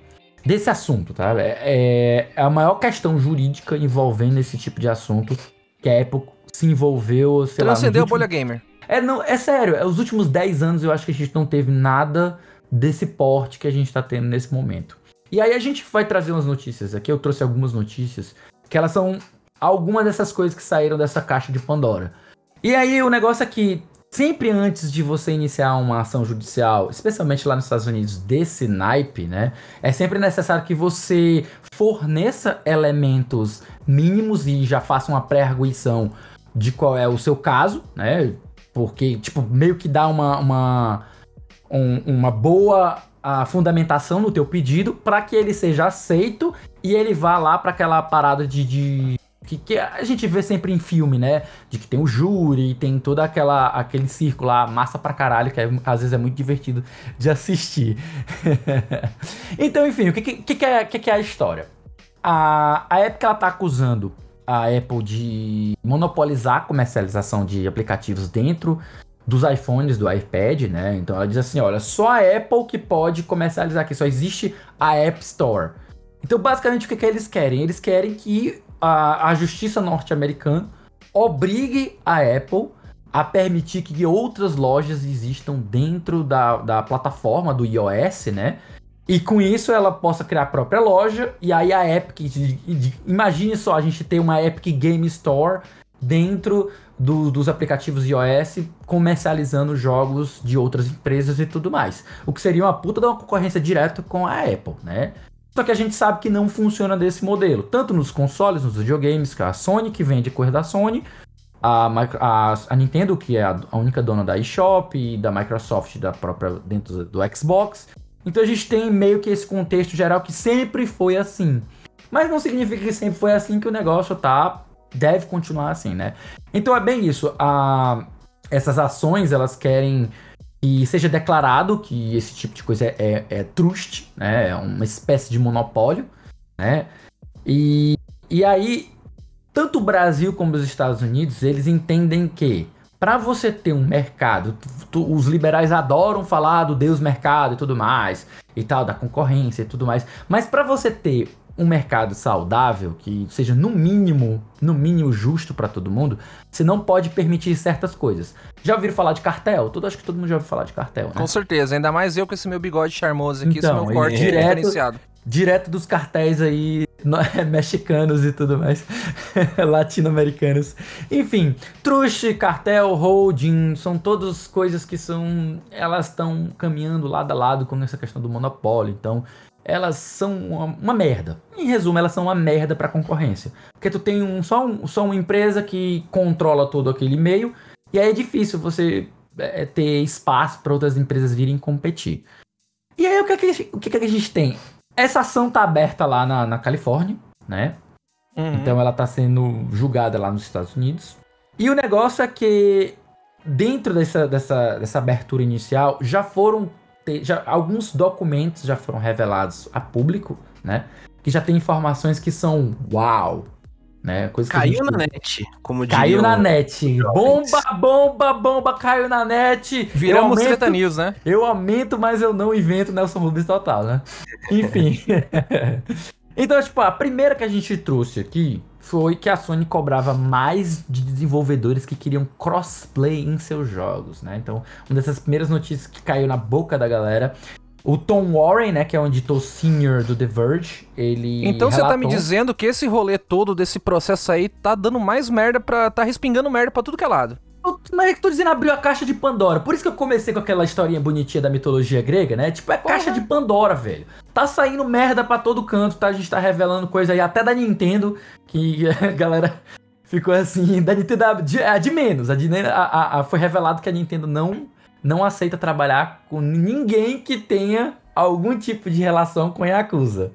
desse assunto, tá? É, é, a maior questão jurídica envolvendo esse tipo de assunto que a Apple se envolveu, sei Transcendeu lá... a bolha gamer. É, não, é sério, é, os últimos 10 anos eu acho que a gente não teve nada desse porte que a gente tá tendo nesse momento. E aí a gente vai trazer umas notícias aqui, eu trouxe algumas notícias, que elas são algumas dessas coisas que saíram dessa caixa de Pandora. E aí o negócio é que sempre antes de você iniciar uma ação judicial, especialmente lá nos Estados Unidos, desse naipe, né? É sempre necessário que você forneça elementos mínimos e já faça uma pré-arguição de qual é o seu caso, né? Porque, tipo, meio que dá uma, uma, um, uma boa a fundamentação no teu pedido para que ele seja aceito e ele vá lá para aquela parada de, de que, que a gente vê sempre em filme, né? De que tem o júri, tem toda aquela aquele círculo lá, massa pra caralho, que é, às vezes é muito divertido de assistir. então, enfim, o que, que, que, é, que, que é a história? A, a Epic ela tá acusando a Apple de monopolizar a comercialização de aplicativos dentro dos iPhones, do iPad, né? Então ela diz assim, olha, só a Apple que pode comercializar aqui, só existe a App Store. Então, basicamente, o que, que eles querem? Eles querem que a, a justiça norte-americana obrigue a Apple a permitir que outras lojas existam dentro da, da plataforma do iOS, né? E com isso ela possa criar a própria loja. E aí a Epic. Imagine só a gente ter uma Epic Game Store dentro do, dos aplicativos iOS comercializando jogos de outras empresas e tudo mais. O que seria uma puta de uma concorrência direta com a Apple, né? Só que a gente sabe que não funciona desse modelo. Tanto nos consoles, nos videogames, que a Sony que vende coisa da Sony, a, a, a, Nintendo, que é a, a única dona da eShop, e da Microsoft da própria dentro do Xbox. Então a gente tem meio que esse contexto geral que sempre foi assim. Mas não significa que sempre foi assim que o negócio tá. Deve continuar assim, né? Então é bem isso. A, essas ações elas querem que seja declarado que esse tipo de coisa é, é, é trust, né? É uma espécie de monopólio, né? E, e aí, tanto o Brasil como os Estados Unidos, eles entendem que para você ter um mercado, tu, os liberais adoram falar do Deus mercado e tudo mais, e tal, da concorrência e tudo mais, mas para você ter um mercado saudável, que seja no mínimo, no mínimo justo para todo mundo, você não pode permitir certas coisas. Já ouviram falar de cartel? Tudo, acho que todo mundo já ouviu falar de cartel, né? Com certeza, ainda mais eu com esse meu bigode charmoso aqui, então, esse meu corte direto, diferenciado. Direto dos cartéis aí mexicanos e tudo mais, latino-americanos. Enfim, truste, cartel, holding, são todas coisas que são, elas estão caminhando lado a lado com essa questão do monopólio. Então, elas são uma, uma, merda. Em resumo, elas são uma merda para concorrência. Porque tu tem um, só, um, só uma empresa que controla todo aquele meio, e aí é difícil você é, ter espaço para outras empresas virem competir. E aí o que, é que, o que, é que a gente tem? Essa ação tá aberta lá na, na Califórnia, né? Uhum. Então ela tá sendo julgada lá nos Estados Unidos. E o negócio é que dentro dessa, dessa, dessa abertura inicial já foram ter, já, alguns documentos já foram revelados a público, né? Que já tem informações que são uau, né? Coisa caiu gente... na net, como Caiu na net. Bomba, bomba, bomba, caiu na net. Viramos aumento, Treta News, né? Eu aumento, mas eu não invento Nelson Rubens total, né? Enfim. então, tipo, a primeira que a gente trouxe aqui foi que a Sony cobrava mais de desenvolvedores que queriam crossplay em seus jogos, né? Então, uma dessas primeiras notícias que caiu na boca da galera. O Tom Warren, né, que é o editor senior do The Verge, ele. Então relatou... você tá me dizendo que esse rolê todo desse processo aí tá dando mais merda pra. tá respingando merda pra tudo que é lado. Mas é que tô dizendo, abriu a caixa de Pandora. Por isso que eu comecei com aquela historinha bonitinha da mitologia grega, né? Tipo, é Porra. caixa de Pandora, velho. Tá saindo merda pra todo canto, tá? A gente tá revelando coisa aí, até da Nintendo, que a galera ficou assim, da Nintendo de, a de menos. A, de, a, a, foi revelado que a Nintendo não, não aceita trabalhar com ninguém que tenha algum tipo de relação com a Yakuza.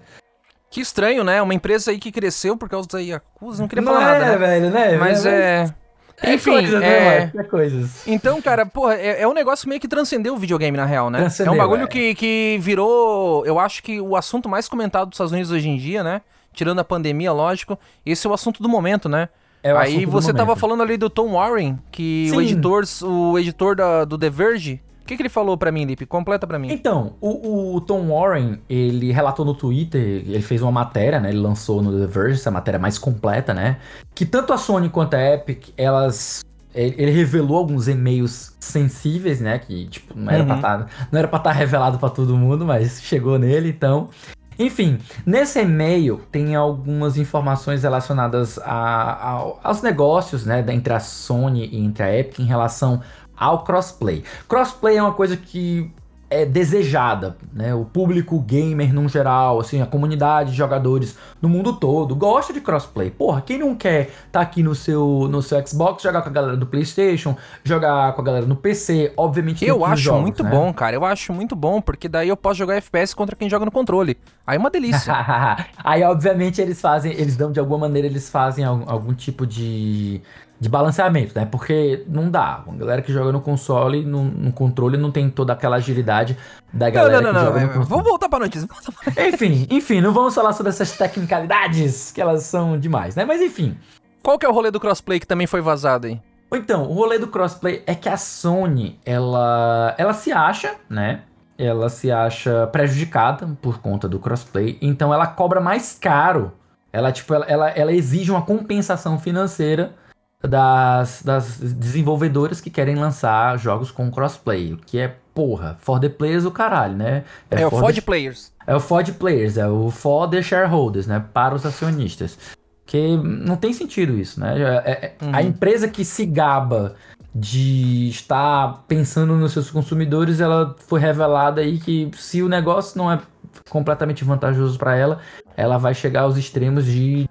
Que estranho, né? Uma empresa aí que cresceu por causa da Yakuza, não queria não falar é, nada, né? velho, né? Mas é... é... Enfim, né, é... Né, é coisas. Então, cara, porra, é, é, um negócio meio que transcendeu o videogame, na real, né? Transcendeu, é um bagulho é. que, que virou, eu acho que o assunto mais comentado dos Estados Unidos hoje em dia, né? Tirando a pandemia, lógico. Esse é o assunto do momento, né? É Aí você tava falando ali do Tom Warren, que Sim. o editor, o editor da, do The Verge, o que, que ele falou para mim, Lipe? Completa para mim. Então, o, o, Tom Warren, ele relatou no Twitter, ele fez uma matéria, né? Ele lançou no The Verge, essa matéria mais completa, né? Que tanto a Sony quanto a Epic, elas ele revelou alguns e-mails sensíveis, né? Que, tipo, não era uhum. pra tá, pra estar tá revelado para todo mundo, mas chegou nele, então. Enfim, nesse e-mail tem algumas informações relacionadas a, a, aos negócios, né? Entre a Sony e entre a Epic em relação ao crossplay. Crossplay é uma coisa que é desejada, né? O público gamer num geral, assim, a comunidade de jogadores no mundo todo gosta de crossplay. Porra, quem não quer tá aqui no seu no seu Xbox, jogar com a galera do PlayStation, jogar com a galera no PC, obviamente Eu acho jogos, muito né? bom, cara. Eu acho muito bom, porque daí eu posso jogar FPS contra quem joga no controle. Aí é uma delícia. Aí, obviamente, eles fazem, eles dão de alguma maneira, eles fazem algum, algum tipo de, de balanceamento, né? Porque não dá. A galera que joga no console, no, no controle, não tem toda aquela agilidade da não, galera não, não, que não. joga no é, console. Vamos voltar pra notícia. Enfim, enfim, não vamos falar sobre essas tecnicalidades, que elas são demais, né? Mas enfim. Qual que é o rolê do crossplay que também foi vazado aí? Então, o rolê do crossplay é que a Sony, ela, ela se acha, né? Ela se acha prejudicada por conta do crossplay, então ela cobra mais caro. Ela, tipo, ela, ela, ela exige uma compensação financeira das, das desenvolvedoras que querem lançar jogos com crossplay, que é, porra, for the players o caralho, né? É, o for the- Players. é o for the players, é o for the shareholders, né? Para os acionistas. Que não tem sentido isso, né? É- é- A Uhum. empresa que se gaba de estar pensando nos seus consumidores, ela foi revelada aí que se o negócio não é completamente vantajoso para ela, ela vai chegar aos extremos de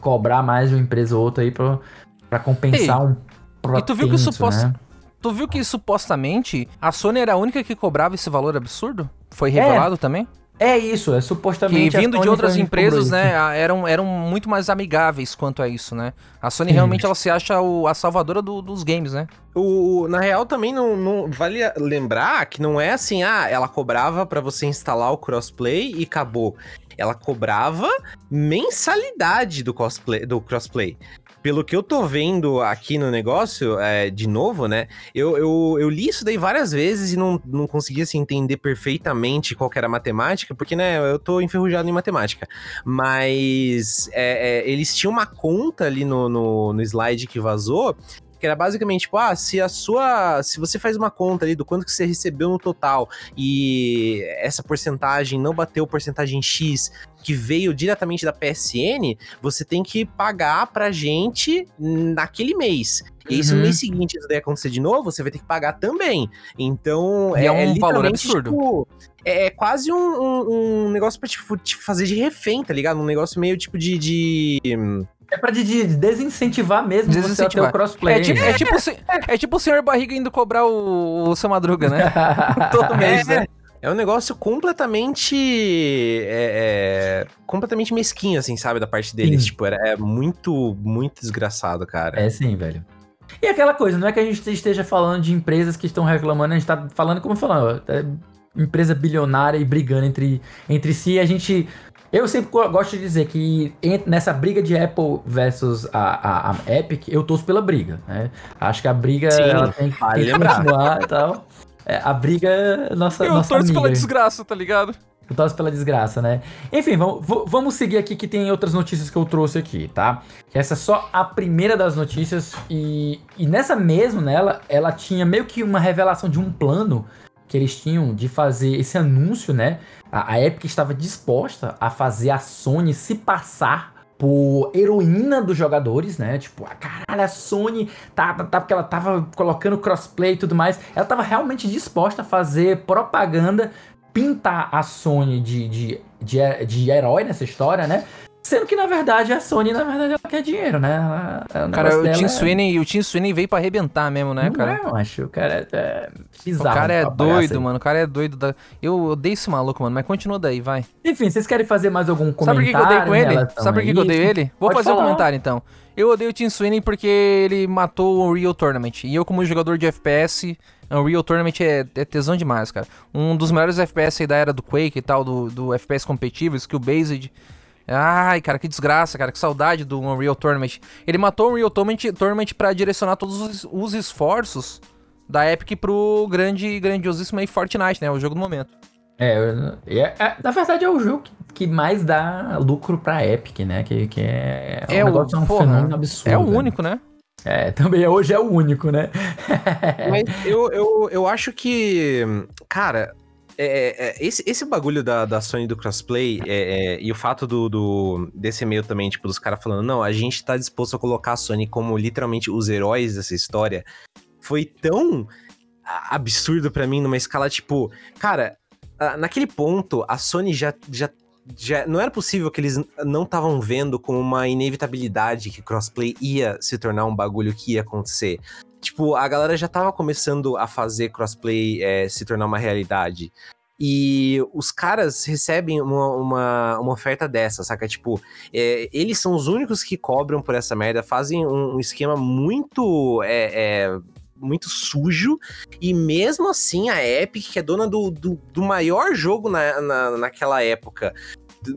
cobrar mais de uma empresa ou outra aí pra, pra compensar um E tu viu que protenso, né? Tu viu que supostamente a Sony era a única que cobrava esse valor absurdo? Foi É, revelado também? É isso, é supostamente... a vindo de outras empresas, né, eram, eram muito mais amigáveis quanto a isso, né? A Sony Sim. realmente ela se acha o- a salvadora do- dos games, né? O, na real, também não, não- vale lembrar que não é assim, ah, ela cobrava pra você instalar o crossplay e acabou. Ela cobrava mensalidade do, cosplay, do crossplay. Pelo que eu tô vendo aqui no negócio, é, de novo, né? Eu, eu, eu li isso daí várias vezes e não, não conseguia assim, entender perfeitamente qual era a matemática, porque, né, eu tô enferrujado em matemática. Mas é, é, eles tinham uma conta ali no, no, no slide que vazou, que era basicamente, tipo, ah, se a sua. Se você faz uma conta ali do quanto que você recebeu no total e essa porcentagem não bateu porcentagem X que veio diretamente da PSN, você tem que pagar pra gente naquele mês. E aí, se no Uhum. mês seguinte isso daí acontecer de novo, você vai ter que pagar também. Então, E é um valor absurdo. tipo, é, é quase um, um- um negócio pra tipo, te fazer de refém, tá ligado? Um negócio meio tipo de. de... É pra de, de desincentivar mesmo você Desincentivar. o crossplay. É tipo, é, tipo, é tipo o senhor Barriga indo cobrar o, o seu Madruga, né? Todo mês, né? É um negócio completamente. É, é, completamente mesquinho, assim, sabe? Da parte deles. Sim. Tipo, era, é muito, muito desgraçado, cara. É sim, velho. E aquela coisa, não é que a gente esteja falando de empresas que estão reclamando, a gente tá falando como falando, é empresa bilionária e brigando entre, entre si. E a gente. Eu sempre go- gosto de dizer que nessa briga de Apple versus a, a, a Epic, eu torço pela briga. Né? Acho que a briga Sim, ela tem, que- vale tem que continuar e tal. É, a briga é nossa, Eu nossa torço pela amiga. desgraça, tá ligado? Eu torço pela desgraça, né? Enfim, vamos, vamos seguir aqui que tem outras notícias que eu trouxe aqui, tá? Essa é só a primeira das notícias e, e nessa mesmo, nela, ela tinha meio que uma revelação de um plano que eles tinham de fazer esse anúncio, né? A, a Epic estava disposta a fazer a Sony se passar por heroína dos jogadores, né? Tipo, ah, caralho, a Sony tá, tá, tá, porque ela tava colocando crossplay e tudo mais. Ela tava realmente disposta a fazer propaganda pintar a Sony de, de, de, de herói nessa história, né? Sendo que, na verdade, a Sony, na verdade, ela quer dinheiro, né? Ela, o Cara, o Tim é- Sweeney, o Tim Sweeney veio pra arrebentar mesmo, né, Não cara? é, eu acho. O cara é, é O bizarro. cara é doido, mano. O cara é doido. Da... Eu odeio esse maluco, mano. Mas continua daí, vai. Enfim, vocês querem fazer mais algum Sabe por comentário que eu odeio com ele? Sabe por que eu odeio ele? Vou Pode fazer um falar. comentário então. Eu odeio o Tim Sweeney porque ele matou o Unreal Tournament. E eu, como jogador de FPS, Unreal Tournament é, é tesão demais, cara. Um dos melhores FPS aí da era do Quake e tal, do, do FPS competitivo, Skill Based. Ai, cara, que desgraça, cara, que saudade do Unreal Tournament. Ele matou o Unreal Tournament, Tournament pra direcionar todos os, os esforços da Epic pro grande, grandiosíssimo aí Fortnite, né? O jogo do momento. É, é- é- na verdade é o jogo que, que mais dá lucro pra Epic, né? Que, que é, É um o- negócio, é um porra, fenômeno absurdo. É o único, né? É, também é- hoje é o único, né? Mas eu, eu, eu acho que, cara, é, é, esse, esse bagulho da, da Sony do crossplay é, é, e o fato do, do desse e-mail também, tipo, dos caras falando, não, a gente tá disposto a colocar a Sony como literalmente os heróis dessa história, foi tão absurdo pra mim numa escala tipo, cara, naquele ponto a Sony já já já não era possível que eles não estavam vendo como uma inevitabilidade que crossplay ia se tornar um bagulho que ia acontecer. Tipo, a galera já tava começando a fazer crossplay eh, se tornar uma realidade. E os caras recebem uma, uma, uma oferta dessa, saca? Tipo, é, eles são os únicos que cobram por essa merda, fazem um, um esquema muito. é, é, muito sujo, e mesmo assim a Epic, que é dona do, do, do maior jogo na, na, naquela época,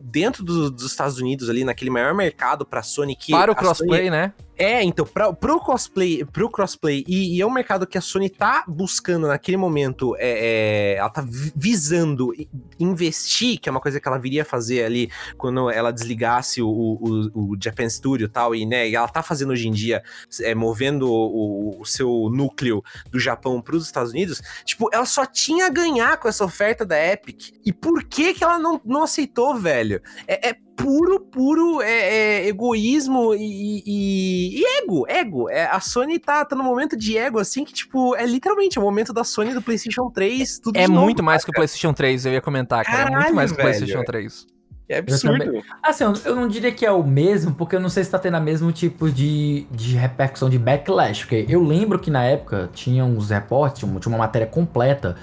dentro do- dos Estados Unidos ali, naquele maior mercado pra Sony que. Para o a Sony- crossplay, né? É, então, pra, pro cosplay, pro crossplay, e, e é um mercado que a Sony tá buscando naquele momento, é, é, ela tá vi- visando investir, que é uma coisa que ela viria fazer ali quando ela desligasse o, o, o Japan Studio e tal, e, né, ela tá fazendo hoje em dia, é, movendo o, o seu núcleo do Japão pros Estados Unidos, tipo, ela só tinha a ganhar com essa oferta da Epic. E por que que ela não, não aceitou, velho? É, é puro, puro é, é, egoísmo e, e- e ego, ego. É, a Sony tá, tá num momento de ego, assim, que, tipo, é literalmente o momento da Sony do PlayStation 3, tudo É de novo, muito mais que o PlayStation 3, eu ia comentar, cara. é muito Caralho, mais que o. PlayStation 3. É absurdo. também. Assim, eu, eu não diria que é o mesmo, porque eu não sei se tá tendo o mesmo tipo de, de repercussão de backlash. Porque eu lembro que na época tinha uns reportes, tinha uma- tinha uma matéria completa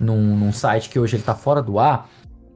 num, num site que hoje ele tá fora do ar,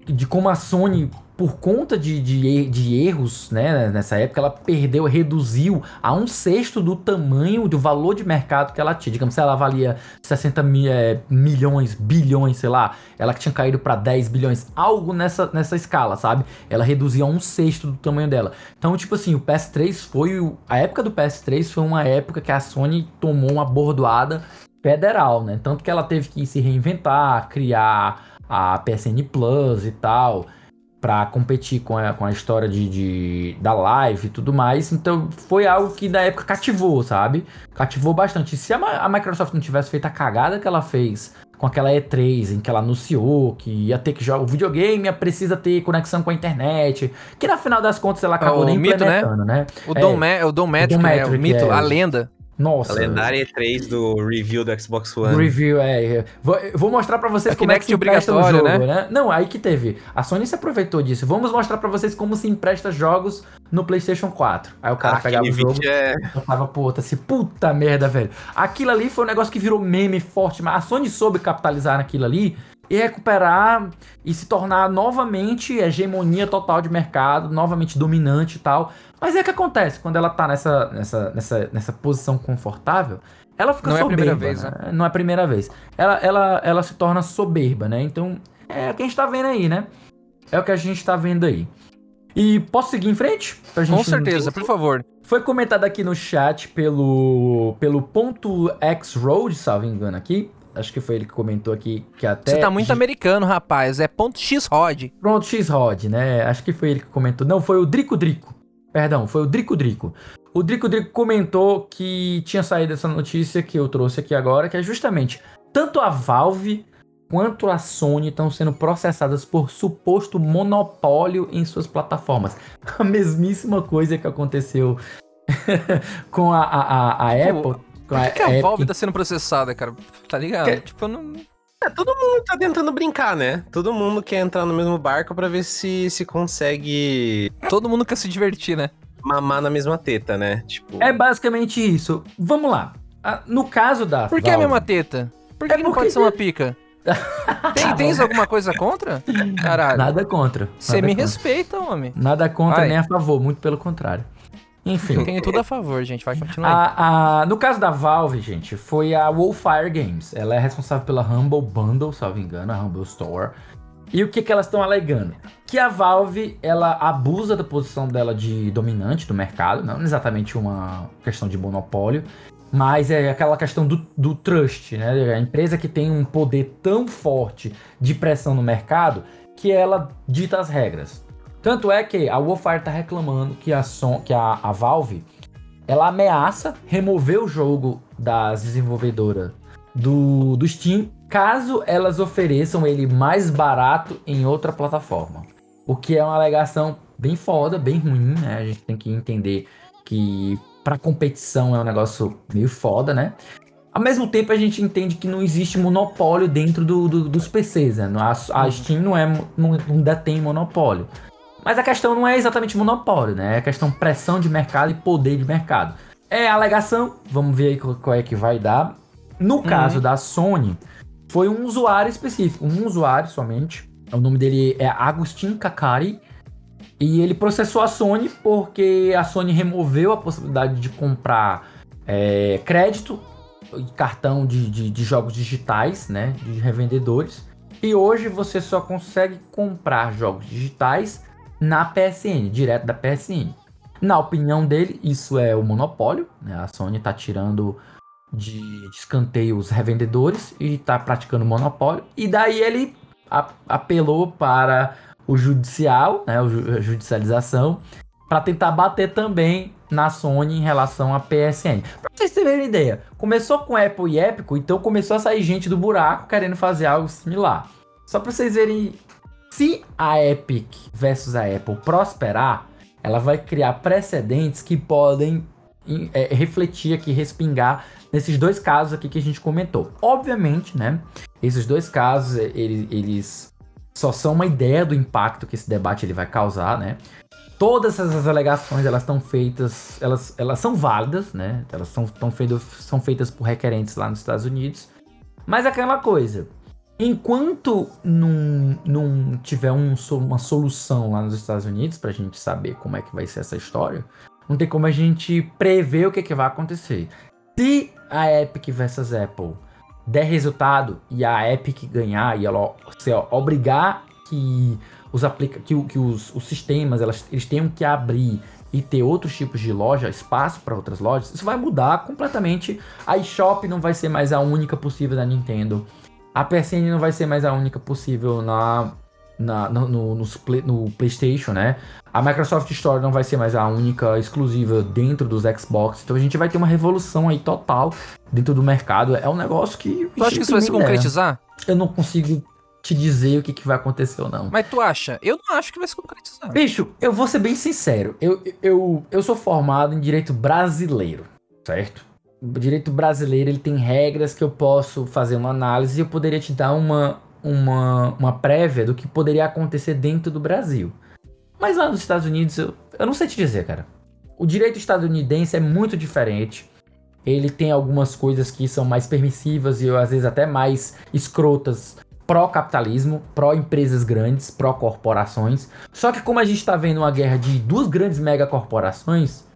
de como a Sony, por conta de, de, de erros, né, nessa época, ela perdeu, reduziu a um sexto do tamanho, do valor de mercado que ela tinha. Digamos, se ela valia 60 mi- eh, milhões, bilhões, sei lá, ela que tinha caído para 10 bilhões, algo nessa, nessa escala, sabe? Ela reduziu a um sexto do tamanho dela. Então, tipo assim, o PS3 foi. A época do PS3 foi uma época que a Sony tomou uma bordoada federal, né? Tanto que ela teve que se reinventar, criar a PSN Plus e tal, pra competir com a, com a história de, de- da live e tudo mais. Então, foi algo que na época cativou, sabe? Cativou bastante. Se a, a Microsoft não tivesse feito a cagada que ela fez com aquela E3 em que ela anunciou que ia ter que jogar o videogame, precisa ter conexão com a internet, que na final das contas ela acabou o nem mito, né? implementando, né? O É, Dom, Ma o Dom Magic, né? O mito, é. a lenda. Nossa. A lendária E3 do review do Xbox One. Review, é. Vou, eu vou mostrar pra vocês É como é que Kinect se empresta um obrigatório, jogo, né? Não, aí que teve. A Sony se aproveitou disso. Vamos mostrar pra vocês como se empresta jogos no PlayStation 4. Aí o cara Ah, pegava o jogo é... e tava pro outro assim, puta merda, velho. Aquilo ali foi um negócio que virou meme forte, mas a Sony soube capitalizar naquilo ali e recuperar e se tornar novamente hegemonia total de mercado, novamente dominante e tal. Mas é que acontece quando ela tá nessa, nessa, nessa, nessa posição confortável, ela fica Não é a soberba. primeira vez, né? Não é a primeira vez. Ela, ela, ela se torna soberba, né? Então, é o que a gente tá vendo aí, né? É o que a gente tá vendo aí. E posso seguir em frente? Pra Com certeza, por favor. foi comentado aqui no chat pelo, pelo ponto X Road, salvo engano aqui. Acho que foi ele que comentou aqui que até. Você tá muito americano, rapaz. É ponto X-Rod. Pronto, X-Rod, né? Acho que foi ele que comentou. Não, foi o Drico Drico. Perdão, foi o Drico Drico. O Drico Drico comentou que tinha saído essa notícia que eu trouxe aqui agora, que é justamente tanto a Valve quanto a Sony estão sendo processadas por suposto monopólio em suas plataformas. A mesmíssima coisa que aconteceu com a, a, a, a Tipo, Apple. Por que, que a Epic. Valve tá sendo processada, cara? Tá ligado? Que- Tipo, eu não. É, todo mundo tá tentando brincar, né? Todo mundo quer entrar no mesmo barco pra ver se, se consegue Todo mundo quer se divertir, né? mamar na mesma teta, né? Tipo... É basicamente isso. Vamos lá. Ah, No caso da Por que a Valve- mesma teta? Por que, É que não porque- pode ser uma pica? Tem, tens alguma coisa contra? Caralho. Nada contra. Você me contra. respeita, homem. Nada contra Vai. nem a favor, muito pelo contrário. Enfim. Eu tenho tudo a favor, gente. Vai continuar. A, a- no caso da Valve, gente, foi a Wolfire Games. Ela é responsável pela Humble Bundle, salvo engano, a Humble Store. E o que, que elas estão alegando? Que a Valve, ela abusa da posição dela de dominante do mercado, não exatamente uma questão de monopólio, mas é aquela questão do, do trust, né? A empresa que tem um poder tão forte de pressão no mercado que ela dita as regras. Tanto é que a Wolfire tá reclamando que a, Son, que a, a Valve ela ameaça remover o jogo das desenvolvedoras do, do Steam caso elas ofereçam ele mais barato em outra plataforma. O que é uma alegação bem foda, bem ruim, né? A gente tem que entender que para competição é um negócio meio foda, né? Ao mesmo tempo, a gente entende que não existe monopólio dentro do, do- dos PCs, né? A, a Steam não, é, não, não detém monopólio. Mas a questão não é exatamente monopólio, né? É a questão pressão de mercado e poder de mercado. É alegação, vamos ver aí qual, é que vai dar. No caso da Sony, foi um usuário específico, um usuário somente. O nome dele é Agustin Kakari. E ele processou a Sony porque a Sony removeu a possibilidade de comprar é, crédito e cartão de, de, de jogos digitais, né? De revendedores. E hoje você só consegue comprar jogos digitais na PSN, direto da PSN. Na opinião dele, isso é o monopólio, né? A Sony tá tirando de, de escanteio os revendedores e tá praticando monopólio. E daí ele apelou para o judicial, né? A judicialização, para tentar bater também na Sony em relação à PSN. Pra vocês terem ideia, começou com Apple e Epic, então começou a sair gente do buraco querendo fazer algo similar. Só pra vocês verem, se a Epic versus a Apple prosperar, ela vai criar precedentes que podem em- é, refletir aqui, respingar nesses dois casos aqui que a gente comentou. Obviamente, né? Esses dois casos, é, ele- eles só são uma ideia do impacto que esse debate ele vai causar, né? Todas essas alegações, elas estão feitas, elas, elas são válidas, né? Elas são, tão feitas, são feitas por requerentes lá nos Estados Unidos. Mas aquela coisa, enquanto não, não tiver um uma solução lá nos Estados Unidos pra gente saber como é que vai ser essa história, não tem como a gente prever o que, que vai acontecer. Se a Epic versus Apple der resultado e a Epic ganhar e ela se obrigar que os aplica que, que os, os sistemas elas, eles tenham que abrir e ter outros tipos de loja, espaço para outras lojas, isso vai mudar completamente. A eShop não vai ser mais a única possível da Nintendo. A PSN não vai ser mais a única possível na, na no, no, play- no PlayStation, né? A Microsoft Store não vai ser mais a única exclusiva dentro dos Xbox. Então a gente vai ter uma revolução aí total dentro do mercado. É um negócio que. Tu acha que isso vai se concretizar? Eu não consigo te dizer o que, que vai acontecer ou não. Mas tu acha? Eu não acho que vai se concretizar. Bicho, eu vou ser bem sincero. Eu, eu, eu sou formado em direito brasileiro, certo? O direito brasileiro ele tem regras que eu posso fazer uma análise e eu poderia te dar uma, uma, uma prévia do que poderia acontecer dentro do Brasil. Mas lá nos Estados Unidos, eu, eu não sei te dizer, cara. O direito estadunidense é muito diferente. Ele tem algumas coisas que são mais permissivas e às vezes até mais escrotas pró-capitalismo, pró-empresas grandes, pró-corporações. Só que como a gente tá vendo uma guerra de duas grandes megacorporações,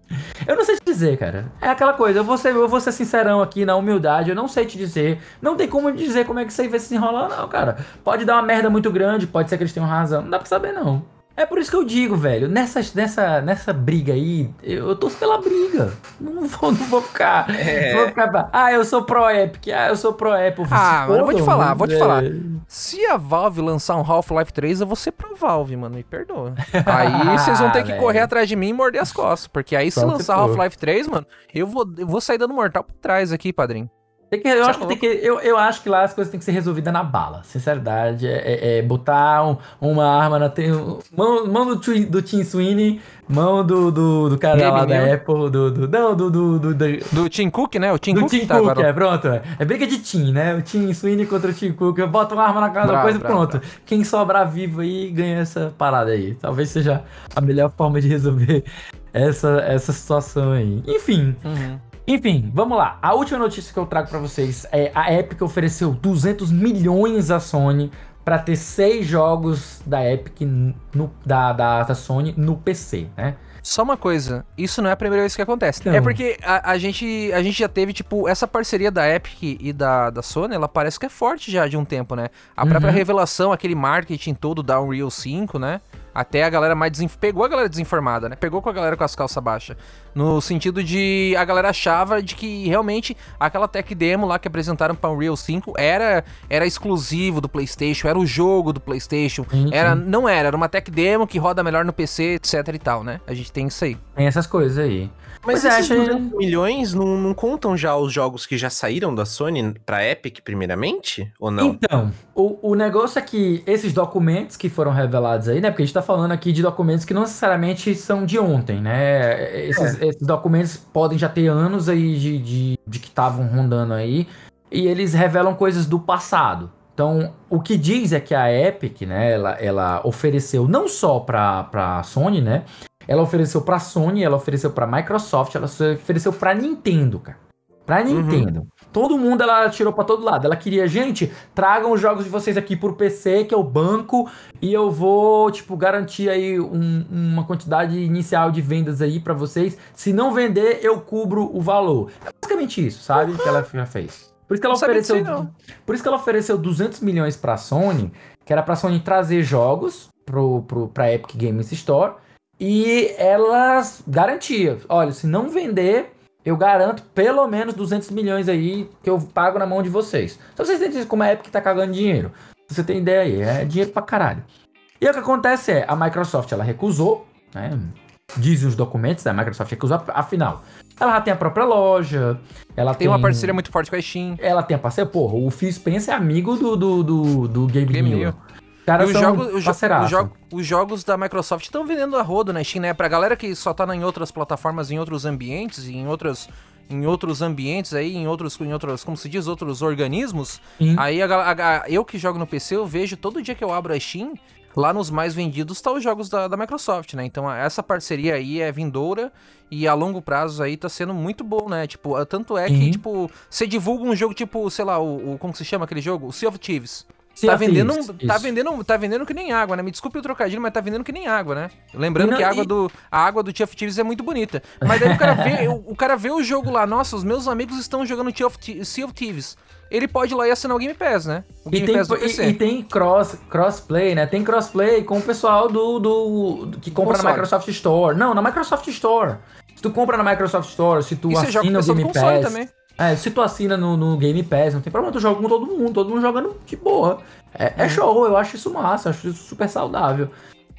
eu não sei te dizer, cara. É aquela coisa, eu vou, ser, eu vou ser sincerão aqui na humildade, eu não sei te dizer. Não tem como dizer como é que isso aí vai se enrolar, não, cara. Pode dar uma merda muito grande, pode ser que eles tenham razão, não dá pra saber, não. É por isso que eu digo, velho, nessa, nessa, nessa briga aí, eu, eu torço pela briga. Não vou, não vou ficar. É. não Vou ficar. Ah, eu sou pro Epic, ah, eu sou pro Apple. Ah, Se mano, eu vou te falar, vou te é. falar. Se a Valve lançar um Half-Life 3, eu vou ser pro Valve, mano. Me perdoa. Aí vocês vão ter que velho. correr atrás de mim e morder as costas. Porque aí se Só se lançar. Half-Life 3, mano, eu vou, eu vou sair dando mortal por trás aqui, padrinho. Tem que, eu, Você acho que tem que, eu, eu acho que lá as coisas têm que ser resolvidas na bala. Sinceridade. É, é- é botar um- uma arma na. Tem, mão mão do, do Tim Sweeney, mão do, do, do cara Gabe lá da. Apple, do. do não, do. Do, do, do, Do Tim Cook, né? O Tim do Cook Tim tá Cook, agora. é, pronto. É. É briga de Tim, né? O Tim Sweeney contra o Tim Cook. Eu boto uma arma na cara da Bravo, coisa e bravo, pronto. Quem sobrar vivo aí ganha essa parada aí. Talvez seja a melhor forma de resolver essa, essa situação aí. Enfim. Uhum. Enfim, vamos lá. A última notícia que eu trago pra vocês é a Epic ofereceu 200 milhões à Sony pra ter seis jogos da Epic no, da, da, da Sony no PC, né? Só uma coisa, isso não é a primeira vez que acontece. Não. É porque a, a gente, a gente já teve, tipo, essa parceria da Epic e da, da Sony, ela parece que é forte já de um tempo, né? A própria Uhum. revelação, aquele marketing todo da Unreal 5, né? Até a galera mais desinf... Pegou a galera desinformada, né? Pegou com a galera com as calças baixas. No sentido de a galera achava de que realmente aquela tech demo lá que apresentaram pra Unreal 5 era, era exclusivo do PlayStation, era o jogo do PlayStation. Sim, Era, não era, era uma tech demo que roda melhor no PC, etc e tal, né? A gente tem isso aí. Tem essas coisas aí. Mas é, esses achei- 200 milhões não, não contam já os jogos que já saíram da Sony pra Epic primeiramente? Ou não? Então, o, o negócio é que esses documentos que foram revelados aí, né? Porque a gente tá tá falando aqui de documentos que não necessariamente são de ontem, né? Esses, É. esses documentos podem já ter anos aí de, de, de que estavam rondando aí, e eles revelam coisas do passado. Então, o que diz é que a Epic, né, ela, ela ofereceu não só pra, pra Sony, né? Ela ofereceu pra Sony, ela ofereceu pra Microsoft, ela ofereceu pra Nintendo, cara. Pra Nintendo. Todo mundo ela tirou pra todo lado. Ela queria, gente, tragam os jogos de vocês aqui pro PC, que é o banco, e eu vou, tipo, garantir aí um- uma quantidade inicial de vendas aí pra vocês. Se não vender, eu cubro o valor. É basicamente isso, sabe? Que ela já fez. Por isso que ela Não ofereceu. Por isso que ela ofereceu 200 milhões pra Sony, que era pra Sony trazer jogos pro, pro, pra Epic Games Store. E elas garantiam, olha, se não vender, eu garanto pelo menos 200 milhões aí que eu pago na mão de vocês. Só vocês entendem como a Epic tá cagando dinheiro. Você tem ideia aí, é dinheiro pra caralho. E o que acontece é, a Microsoft ela recusou, né? Dizem os documentos, a Microsoft recusou, afinal, ela já tem a própria loja, ela Tem uma parceria muito forte com a Steam. ela tem a parceria, porra, o Phil Spencer é amigo do, do, do, do Game, Game Newell. Os caras os os, os jo- os jogos da Microsoft estão vendendo a rodo na Steam, né? Pra galera que só tá em outras plataformas, em outros ambientes, em outras em outros ambientes aí, em outros, em outros, como se diz, outros organismos. Sim. Aí a, a- a- eu que jogo no PC, eu vejo todo dia que eu abro a Steam, lá nos mais vendidos tá os jogos da, da Microsoft, né? Então essa parceria aí é vindoura e a longo prazo aí tá sendo muito bom, né? Tipo, tanto é que, tipo, você divulga um jogo tipo, sei lá, o, o- como que se chama aquele jogo? O Sea of Thieves. Sea tá of vendendo, Thieves, tá isso. vendendo, tá vendendo que nem água, né? Me desculpe o trocadilho, mas tá vendendo que nem água, né? Lembrando Não, que a água e- do a água do of Thieves é muito bonita. Mas daí o cara vê, o, o cara vê o jogo lá, nossa, os meus amigos estão jogando Sea of, sea of Thieves. Ele pode ir lá e assinar o Game Pass, né? O E Game tem, Pass do e- PC. e tem cross, crossplay, né? Tem crossplay com o pessoal do, do, do- que compra na Console. Microsoft Store. Não, na Microsoft Store. Se tu compra na Microsoft Store, se tu E assina o Game Pass. também. É, se tu assina no, no Game Pass, não tem problema, tu joga com todo mundo, todo mundo jogando de boa. É, Uhum. é show, eu acho isso massa, eu acho isso super saudável.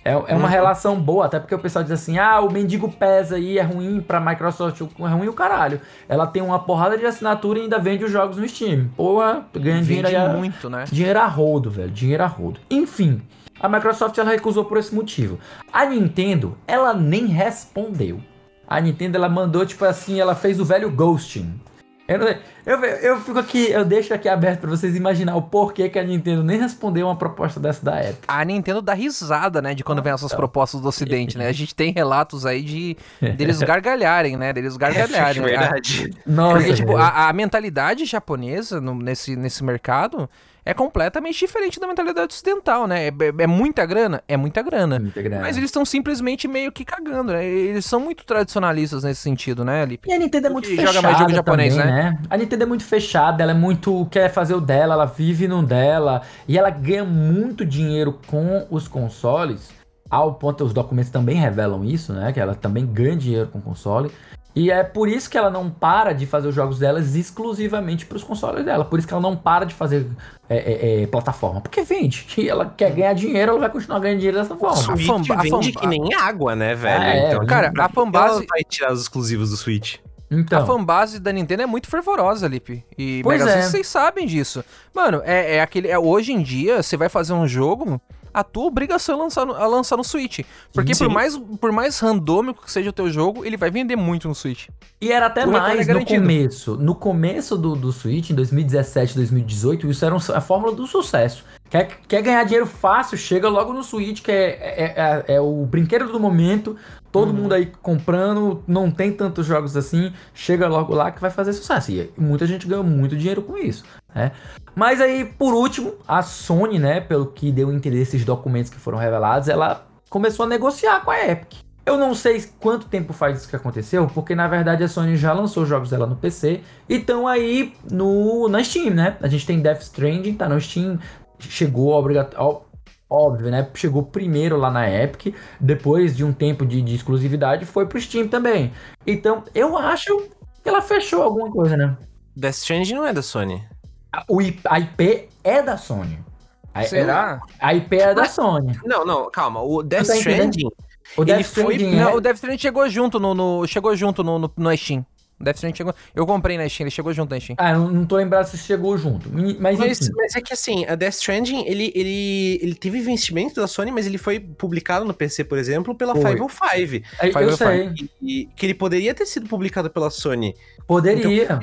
É, é Uhum. uma relação boa, até porque o pessoal diz assim: ah, o mendigo PES aí é ruim pra Microsoft, é ruim o caralho. Ela tem uma porrada de assinatura e ainda vende os jogos no Steam. Porra, ganha dinheiro Vende a- muito, né? Dinheiro a rodo, velho. Dinheiro a rodo. Enfim, a Microsoft ela recusou por esse motivo. A Nintendo, ela nem respondeu. A Nintendo ela mandou tipo assim, ela fez o velho ghosting. Eu, eu, eu fico aqui, eu deixo aqui aberto pra vocês imaginar o porquê que a Nintendo nem respondeu uma proposta dessa da Apple. A Nintendo dá risada, né, de quando vem essas propostas do ocidente, né? A gente tem relatos aí de deles gargalharem, né? Deles gargalharem. É né? verdade. Nossa, Porque, tipo, a, a mentalidade japonesa no- nesse, nesse mercado é completamente diferente da mentalidade ocidental, né? É, é- é muita grana? É muita grana. Muita grana. Mas eles estão simplesmente meio que cagando, né? Eles são muito tradicionalistas nesse sentido, né, Lipe? E a Nintendo é muito que fechada joga mais jogo japonês, também, né? A Nintendo é muito fechada, ela é muito quer fazer o dela, ela vive no dela e ela ganha muito dinheiro com os consoles. Ao ponto, os documentos também revelam isso, né? Que ela também ganha dinheiro com o console. E é por isso que ela não para de fazer os jogos delas exclusivamente para os consoles dela. Por isso que ela não para de fazer é, é, é, plataforma. Porque vende. E ela quer ganhar dinheiro, ela vai continuar ganhando dinheiro dessa forma. A Switch a vende fanba- que nem água, né, velho? Ah, é, então, cara, a fanbase- ela vai tirar os exclusivos do Switch. Então, A fanbase da Nintendo é muito fervorosa, Lipe. E Pois Mega é. vocês sabem disso. Mano, é, é aquele. é- hoje em dia, você vai fazer um jogo, a tua obrigação é lançar no, é lançar no Switch. Porque Sim. por mais, por mais randômico que seja o teu jogo, ele vai vender muito no Switch. E era até O retorno mais é no começo. No começo do, do Switch, em 2017, 2018, isso era um- a fórmula do sucesso. Quer, quer ganhar dinheiro fácil, chega logo no Switch, que é, é, é- é o brinquedo do momento. Todo Uhum. mundo aí comprando, não tem tantos jogos assim, chega logo lá que vai fazer sucesso. E muita gente ganhou muito dinheiro com isso, né? Mas aí, por último, a Sony, né, pelo que deu entender esses documentos que foram revelados, ela começou a negociar com a Epic. Eu não sei quanto tempo faz isso que aconteceu, porque na verdade a Sony já lançou os jogos dela no PC e estão aí no, na Steam, né? A gente tem Death Stranding, tá no Steam, chegou obrigatório. Óbvio, né? Chegou primeiro lá na Epic, depois de um tempo de, de exclusividade, foi pro Steam também. Então, eu acho que ela fechou alguma coisa, né? Death Stranding não é da Sony. A, o I- a IP é da Sony. A, Será? A IP é da Sony. Não, não, calma. O Death tá? Stranding. O Death foi- Stranding Não, é- o Death Stranding chegou junto no, no- chegou junto no, no, no Steam. Death Stranding chegou. Eu comprei na Steam, ele chegou junto na Steam. Ah, não, não tô lembrado se chegou junto. Mas, Mas, enfim. mas é que assim, a Death Stranding, ele, ele, ele teve investimento da Sony, mas ele foi publicado no PC, por exemplo, pela Foi. 505. Aí, Fire eu Fire. sei. E, que ele poderia ter sido publicado pela Sony. Poderia.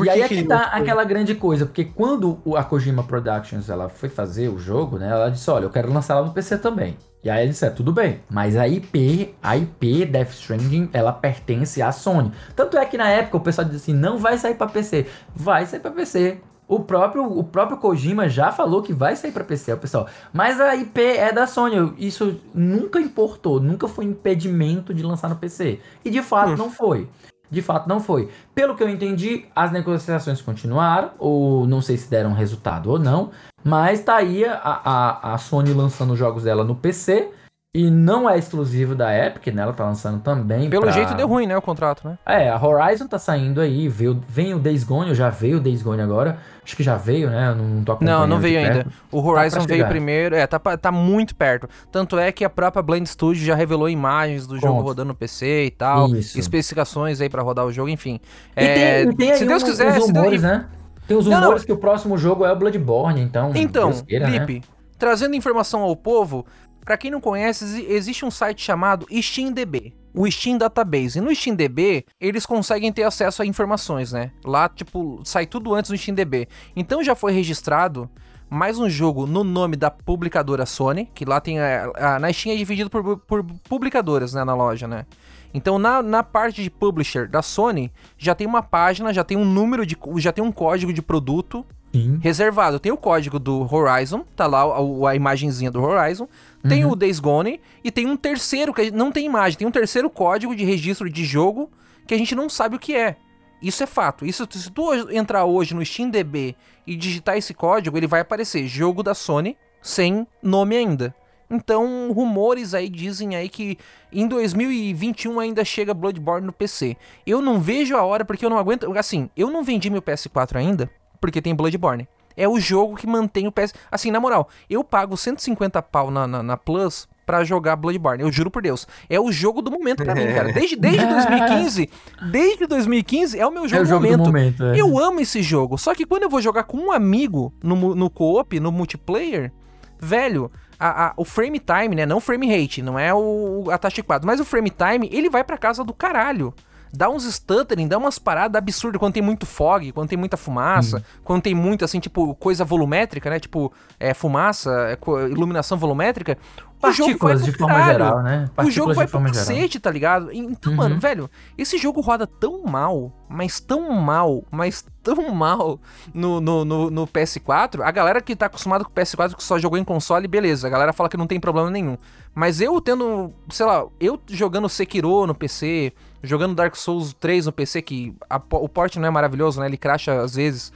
Por e aí que é que que tá aquela grande coisa, porque quando a Kojima Productions ela foi fazer o jogo, né? Ela disse, olha, eu quero lançar ela no PC também. E aí ele disse, é, tudo bem, mas a IP, a IP Death Stranding, ela pertence à Sony. Tanto é que na época o pessoal disse assim, não vai sair pra PC. Vai sair pra PC. O próprio, o próprio Kojima já falou que vai sair pra PC, o pessoal. Mas a IP é da Sony. Isso nunca importou, nunca foi impedimento de lançar no PC. E de fato Hum. não foi. De fato não foi. Pelo que eu entendi, as negociações continuaram, ou não sei se deram resultado ou não, mas tá aí a, a, a Sony lançando os jogos dela no PC. E não é exclusivo da Epic, né? Ela tá lançando também. Pelo pra- jeito deu ruim, né, o contrato, né? é, a Horizon tá saindo aí, veio, vem o Days Gone, já veio o Days Gone agora. Acho que já veio, né? Eu não tô acompanhando Não, não veio ainda. O Horizon pra veio primeiro. É, tá, tá muito perto. Tanto é que a própria Blend Studio já revelou imagens do jogo rodando no PC e tal. Isso. Especificações aí pra rodar o jogo, enfim. E É, tem, tem se Deus um- quiser, os rumores, né? Tem os Não, não. rumores que o próximo jogo é o Bloodborne, então. Então, queira, né? Lipe, trazendo informação ao povo, pra quem não conhece, exi- existe um site chamado SteamDB, o Steam Database. E no SteamDB, eles conseguem ter acesso a informações, né? Lá, tipo, sai tudo antes no SteamDB. Então já foi registrado mais um jogo no nome da publicadora Sony, que lá tem a, a na Steam é dividido por, por publicadoras, né, na loja, né? Então na, na parte de publisher da Sony, já tem uma página, já tem um número de, já tem um código de produto Sim. reservado. Tem o código do Horizon, tá lá a, a imagenzinha do Horizon. Tem o Days Gone e tem um terceiro que não tem imagem, tem um terceiro código de registro de jogo que a gente não sabe o que é. Isso é fato. Isso se tu entrar hoje no SteamDB e digitar esse código, ele vai aparecer jogo da Sony sem nome ainda. Então, rumores aí dizem aí que em 2021 ainda chega Bloodborne no PC. Eu não vejo a hora porque eu não aguento, assim, eu não vendi meu PS4 ainda porque tem Bloodborne. É o jogo que mantém o PS. Assim, na moral, eu pago 150 pau na, na, na Plus pra jogar Bloodborne. Eu juro por Deus. É o jogo do momento pra mim, cara. Desde, desde 2015, desde 2015 é o meu jogo, é o jogo do momento. do momento. é. Eu amo esse jogo. Só que quando eu vou jogar com um amigo no, no co-op, no multiplayer, velho, a- a- o frame time, né? Não o frame rate, não é o, a taxa equada, mas o frame time, ele vai pra casa do caralho. Dá uns stuttering, dá umas paradas absurdas quando tem muito fog, quando tem muita fumaça, quando tem muito, assim, tipo, coisa volumétrica, né? Tipo, é, fumaça, é, iluminação volumétrica. O jogo vai Partículas de forma caralho. geral, né? O Partículas jogo vai pro cacete, tá ligado? Então, Uhum. mano, velho, esse jogo roda tão mal, mas tão mal, mas tão mal no, no, no, no PS4. A galera que tá acostumada com o PS4, que só jogou em console, beleza. A galera fala que não tem problema nenhum. Mas eu tendo, sei lá, eu jogando Sekiro no PC, jogando Dark Souls 3 no PC, que a o port não é maravilhoso, né? Ele cracha às vezes.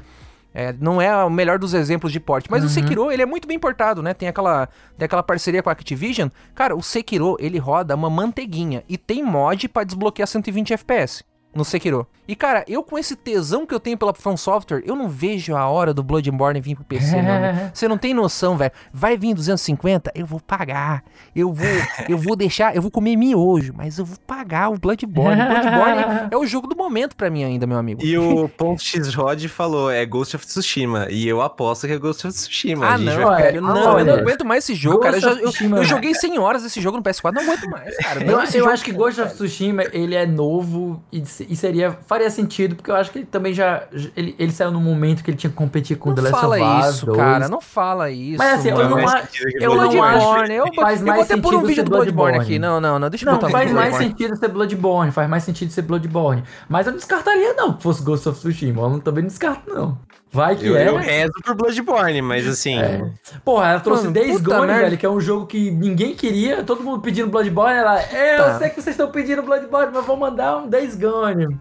É, não é o melhor dos exemplos de porte, mas o Sekiro, ele é muito bem portado, né? Tem aquela, tem aquela parceria com a Activision. Cara, o Sekiro, ele roda uma manteiguinha e tem mod pra desbloquear 120 FPS no Sekiro. E cara, eu com esse tesão que eu tenho pela From Software, eu não vejo a hora do Bloodborne vir pro PC, amigo. Você não tem noção, velho. Vai vir 250, eu vou pagar. Eu vou, eu vou deixar, eu vou comer miojo, mas eu vou pagar o Bloodborne. Bloodborne é, é o jogo do momento pra mim ainda, meu amigo. E o ponto X-Rod falou, é Ghost of Tsushima. E eu aposto que é Ghost of Tsushima. Ah, A gente não, vai ficar- velho. Ah, Não, eu não aguento mais esse jogo, cara. Eu, já- Ghost eu- eu joguei 100 horas desse jogo no PS4, não aguento mais, cara. Eu, Não, esse eu jogo- acho que Ghost of Tsushima, ele é novo e, e seria, faria sentido, porque eu acho que ele também já, ele, ele saiu num momento que ele tinha que competir com Não The Last fala of Us isso, 2. cara. Não fala isso. Mas assim, eu não, mais a- sentido que eu não Bloodborne. acho eu, faz eu vou mais até pôr um sentido vídeo ser do Bloodborne Bloodborne. aqui. Não, não, não. Deixa eu Não, botar um faz mais Bloodborne. sentido ser Bloodborne, faz mais sentido ser Bloodborne. Mas eu não descartaria não que fosse Ghost of Tsushima, eu não- também não descarto não. Vai que Eu, é. eu rezo por Bloodborne, mas assim... É. Porra, ela trouxe Mano, Days Gone, merda. velho, que é um jogo que ninguém queria, todo mundo pedindo Bloodborne, ela, é, eu Tá. sei que vocês estão pedindo Bloodborne, mas vou mandar um Days Gone.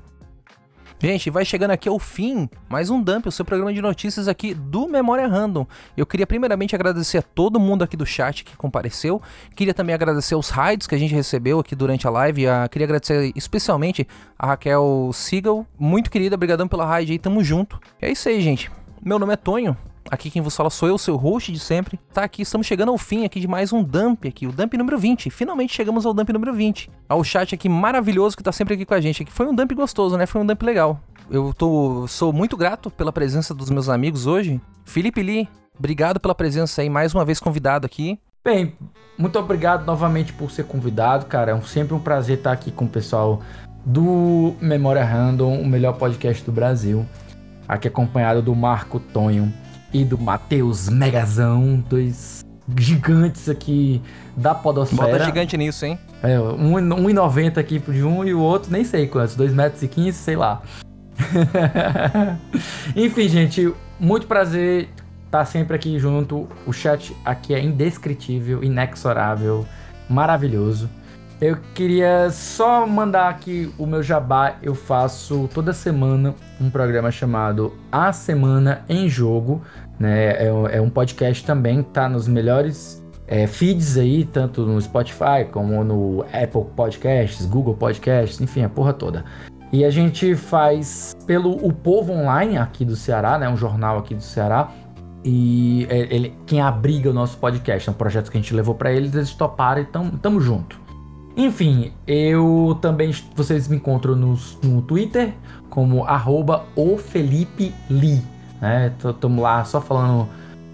Gente, vai chegando aqui ao fim mais um Dump, o seu programa de notícias aqui do Memória Random. Eu queria primeiramente agradecer a todo mundo aqui do chat que compareceu. Queria também agradecer os raids que a gente recebeu aqui durante a live. Ah, queria agradecer especialmente a Raquel Sigal. Muito querida, brigadão pela raid aí, tamo junto. É isso aí, gente. Meu nome é Tonho Aqui quem vos fala sou eu, seu host de sempre. Tá aqui, estamos chegando ao fim aqui de mais um dump aqui, o dump número 20. Finalmente chegamos ao dump número 20. Ao chat aqui maravilhoso que tá sempre aqui com a gente. Aqui foi um dump gostoso, né? Foi um dump legal. Eu tô sou muito grato pela presença dos meus amigos hoje. Felipe Lee, obrigado pela presença aí, mais uma vez convidado aqui. Bem, muito obrigado novamente por ser convidado, cara. É sempre um prazer estar aqui com o pessoal do Memória Random, o melhor podcast do Brasil. Aqui acompanhado do Marco Tonho e do Matheus Megazão, dois gigantes aqui da podosfera. Bota gigante nisso, hein? É, 1,90 um, aqui de um e o outro nem sei quantos, 2,15 metros, e 15, sei lá. Enfim, gente, muito prazer estar sempre aqui junto. O chat aqui é indescritível, inexorável, maravilhoso. Eu queria só mandar aqui o meu jabá. Eu faço toda semana um programa chamado A Semana em Jogo. Né? É, é um podcast também, tá nos melhores é, feeds aí, tanto no Spotify como no Apple Podcasts, Google Podcasts, enfim, a porra toda. E a gente faz pelo O Povo Online aqui do Ceará, né? Um jornal aqui do Ceará. E é, ele, quem abriga o nosso podcast, é um projeto que a gente levou para eles, eles toparam e tamo, tamo junto. Enfim, eu também. Vocês me encontram no, no Twitter como arroba o Felipe Lee. Né? Tamo lá só falando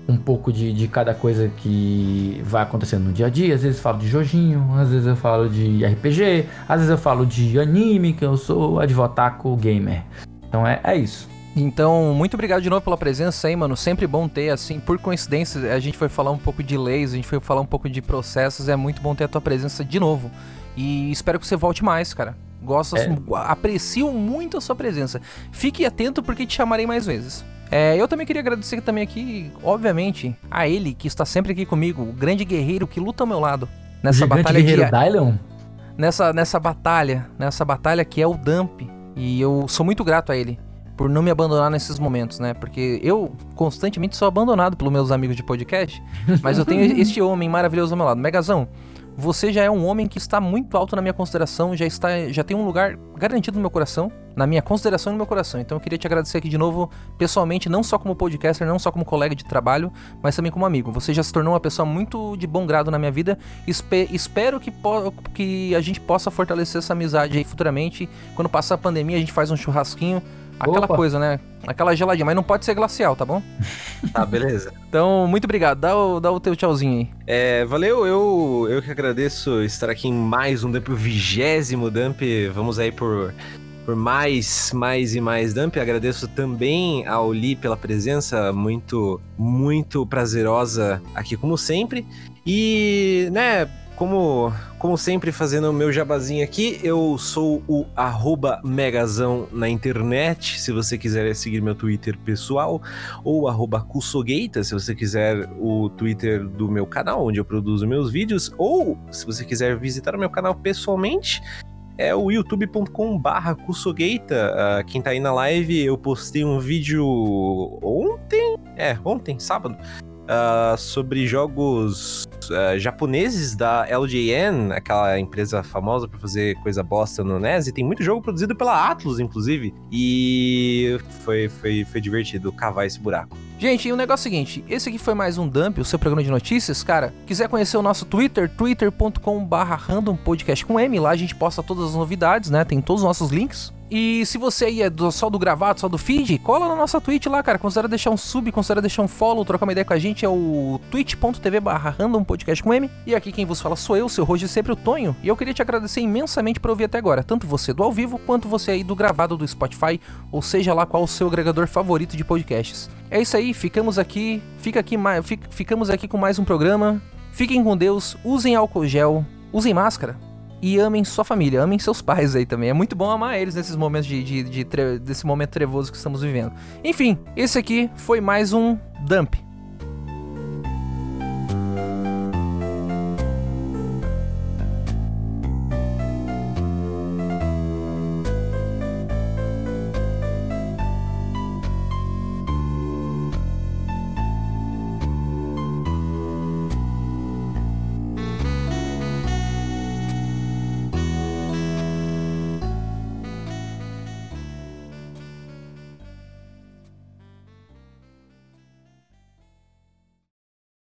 um pouco de, de cada coisa que vai acontecendo no dia a dia. Às vezes eu falo de Jojinho, às vezes eu falo de RPG, às vezes eu falo de anime, que eu sou advotaco gamer. Então é, é isso. Então, muito obrigado de novo pela presença aí, mano. Sempre bom ter, assim, por coincidência, a gente foi falar um pouco de leis, a gente foi falar um pouco de processos, é muito bom ter a tua presença de novo. E espero que você volte mais, cara. Gosto, é. aprecio muito a sua presença. Fique atento porque te chamarei mais vezes. É, eu também queria agradecer também aqui, obviamente, a ele que está sempre aqui comigo, o grande guerreiro que luta ao meu lado nessa Gigante batalha guerreiro de Dylan? Nessa nessa batalha, nessa batalha que é o Dump, e eu sou muito grato a ele por não me abandonar nesses momentos, né? Porque eu constantemente sou abandonado pelos meus amigos de podcast, mas eu tenho este homem maravilhoso ao meu lado. Megazão, você já é um homem que está muito alto na minha consideração, já está, já tem um lugar garantido no meu coração, na minha consideração e no meu coração. Então eu queria te agradecer aqui de novo, pessoalmente, não só como podcaster, não só como colega de trabalho, mas também como amigo. Você já se tornou uma pessoa muito de bom grado na minha vida. Espe espero que, que a gente possa fortalecer essa amizade aí futuramente. Quando passar a pandemia, a gente faz um churrasquinho Aquela Opa. coisa, né? Aquela geladinha, mas não pode ser glacial, tá bom? Tá, beleza. então, muito obrigado. Dá o, dá o teu tchauzinho aí. É, valeu, eu, eu que agradeço estar aqui em mais um Dump, o vigésimo Dump. Vamos aí por, por mais, mais e mais Dump. Agradeço também ao Li pela presença, muito, muito prazerosa aqui, como sempre. E, né, como, como sempre, fazendo o meu jabazinho aqui, eu sou o megazão na internet, se você quiser seguir meu Twitter pessoal, ou arroba Kusogeita, se você quiser o Twitter do meu canal, onde eu produzo meus vídeos, ou se você quiser visitar o meu canal pessoalmente, é o youtube.com barra Kusogeita. Uh, quem tá aí na live, eu postei um vídeo ontem, é, ontem, sábado, uh, sobre jogos uh, japoneses da LJN, aquela empresa famosa por fazer coisa bosta no NES, e tem muito jogo produzido pela Atlus, inclusive. E foi, foi, foi divertido cavar esse buraco. Gente, e o negócio é o seguinte, esse aqui foi mais um Dump, o seu programa de notícias, cara. Quiser conhecer o nosso Twitter, twitter.com/barra randompodcast com M, lá a gente posta todas as novidades, né? Tem todos os nossos links. E se você aí é do, só do gravado, só do feed, cola na nossa Twitch lá, cara. Considera deixar um sub, considera deixar um follow, trocar uma ideia com a gente. É o twitch.tv barra random podcast com M. E aqui quem vos fala sou eu, seu host sempre o Tonho. E eu queria te agradecer imensamente por ouvir até agora. Tanto você do ao vivo, quanto você aí do gravado do Spotify, ou seja lá qual o seu agregador favorito de podcasts. É isso aí, ficamos aqui, fica aqui fic, ficamos aqui com mais um programa. Fiquem com Deus, usem álcool gel, usem máscara e amem sua família, amem seus pais aí também. É muito bom amar eles nesses momentos de, de, de, de desse momento trevoso que estamos vivendo. Enfim, esse aqui foi mais um Dump.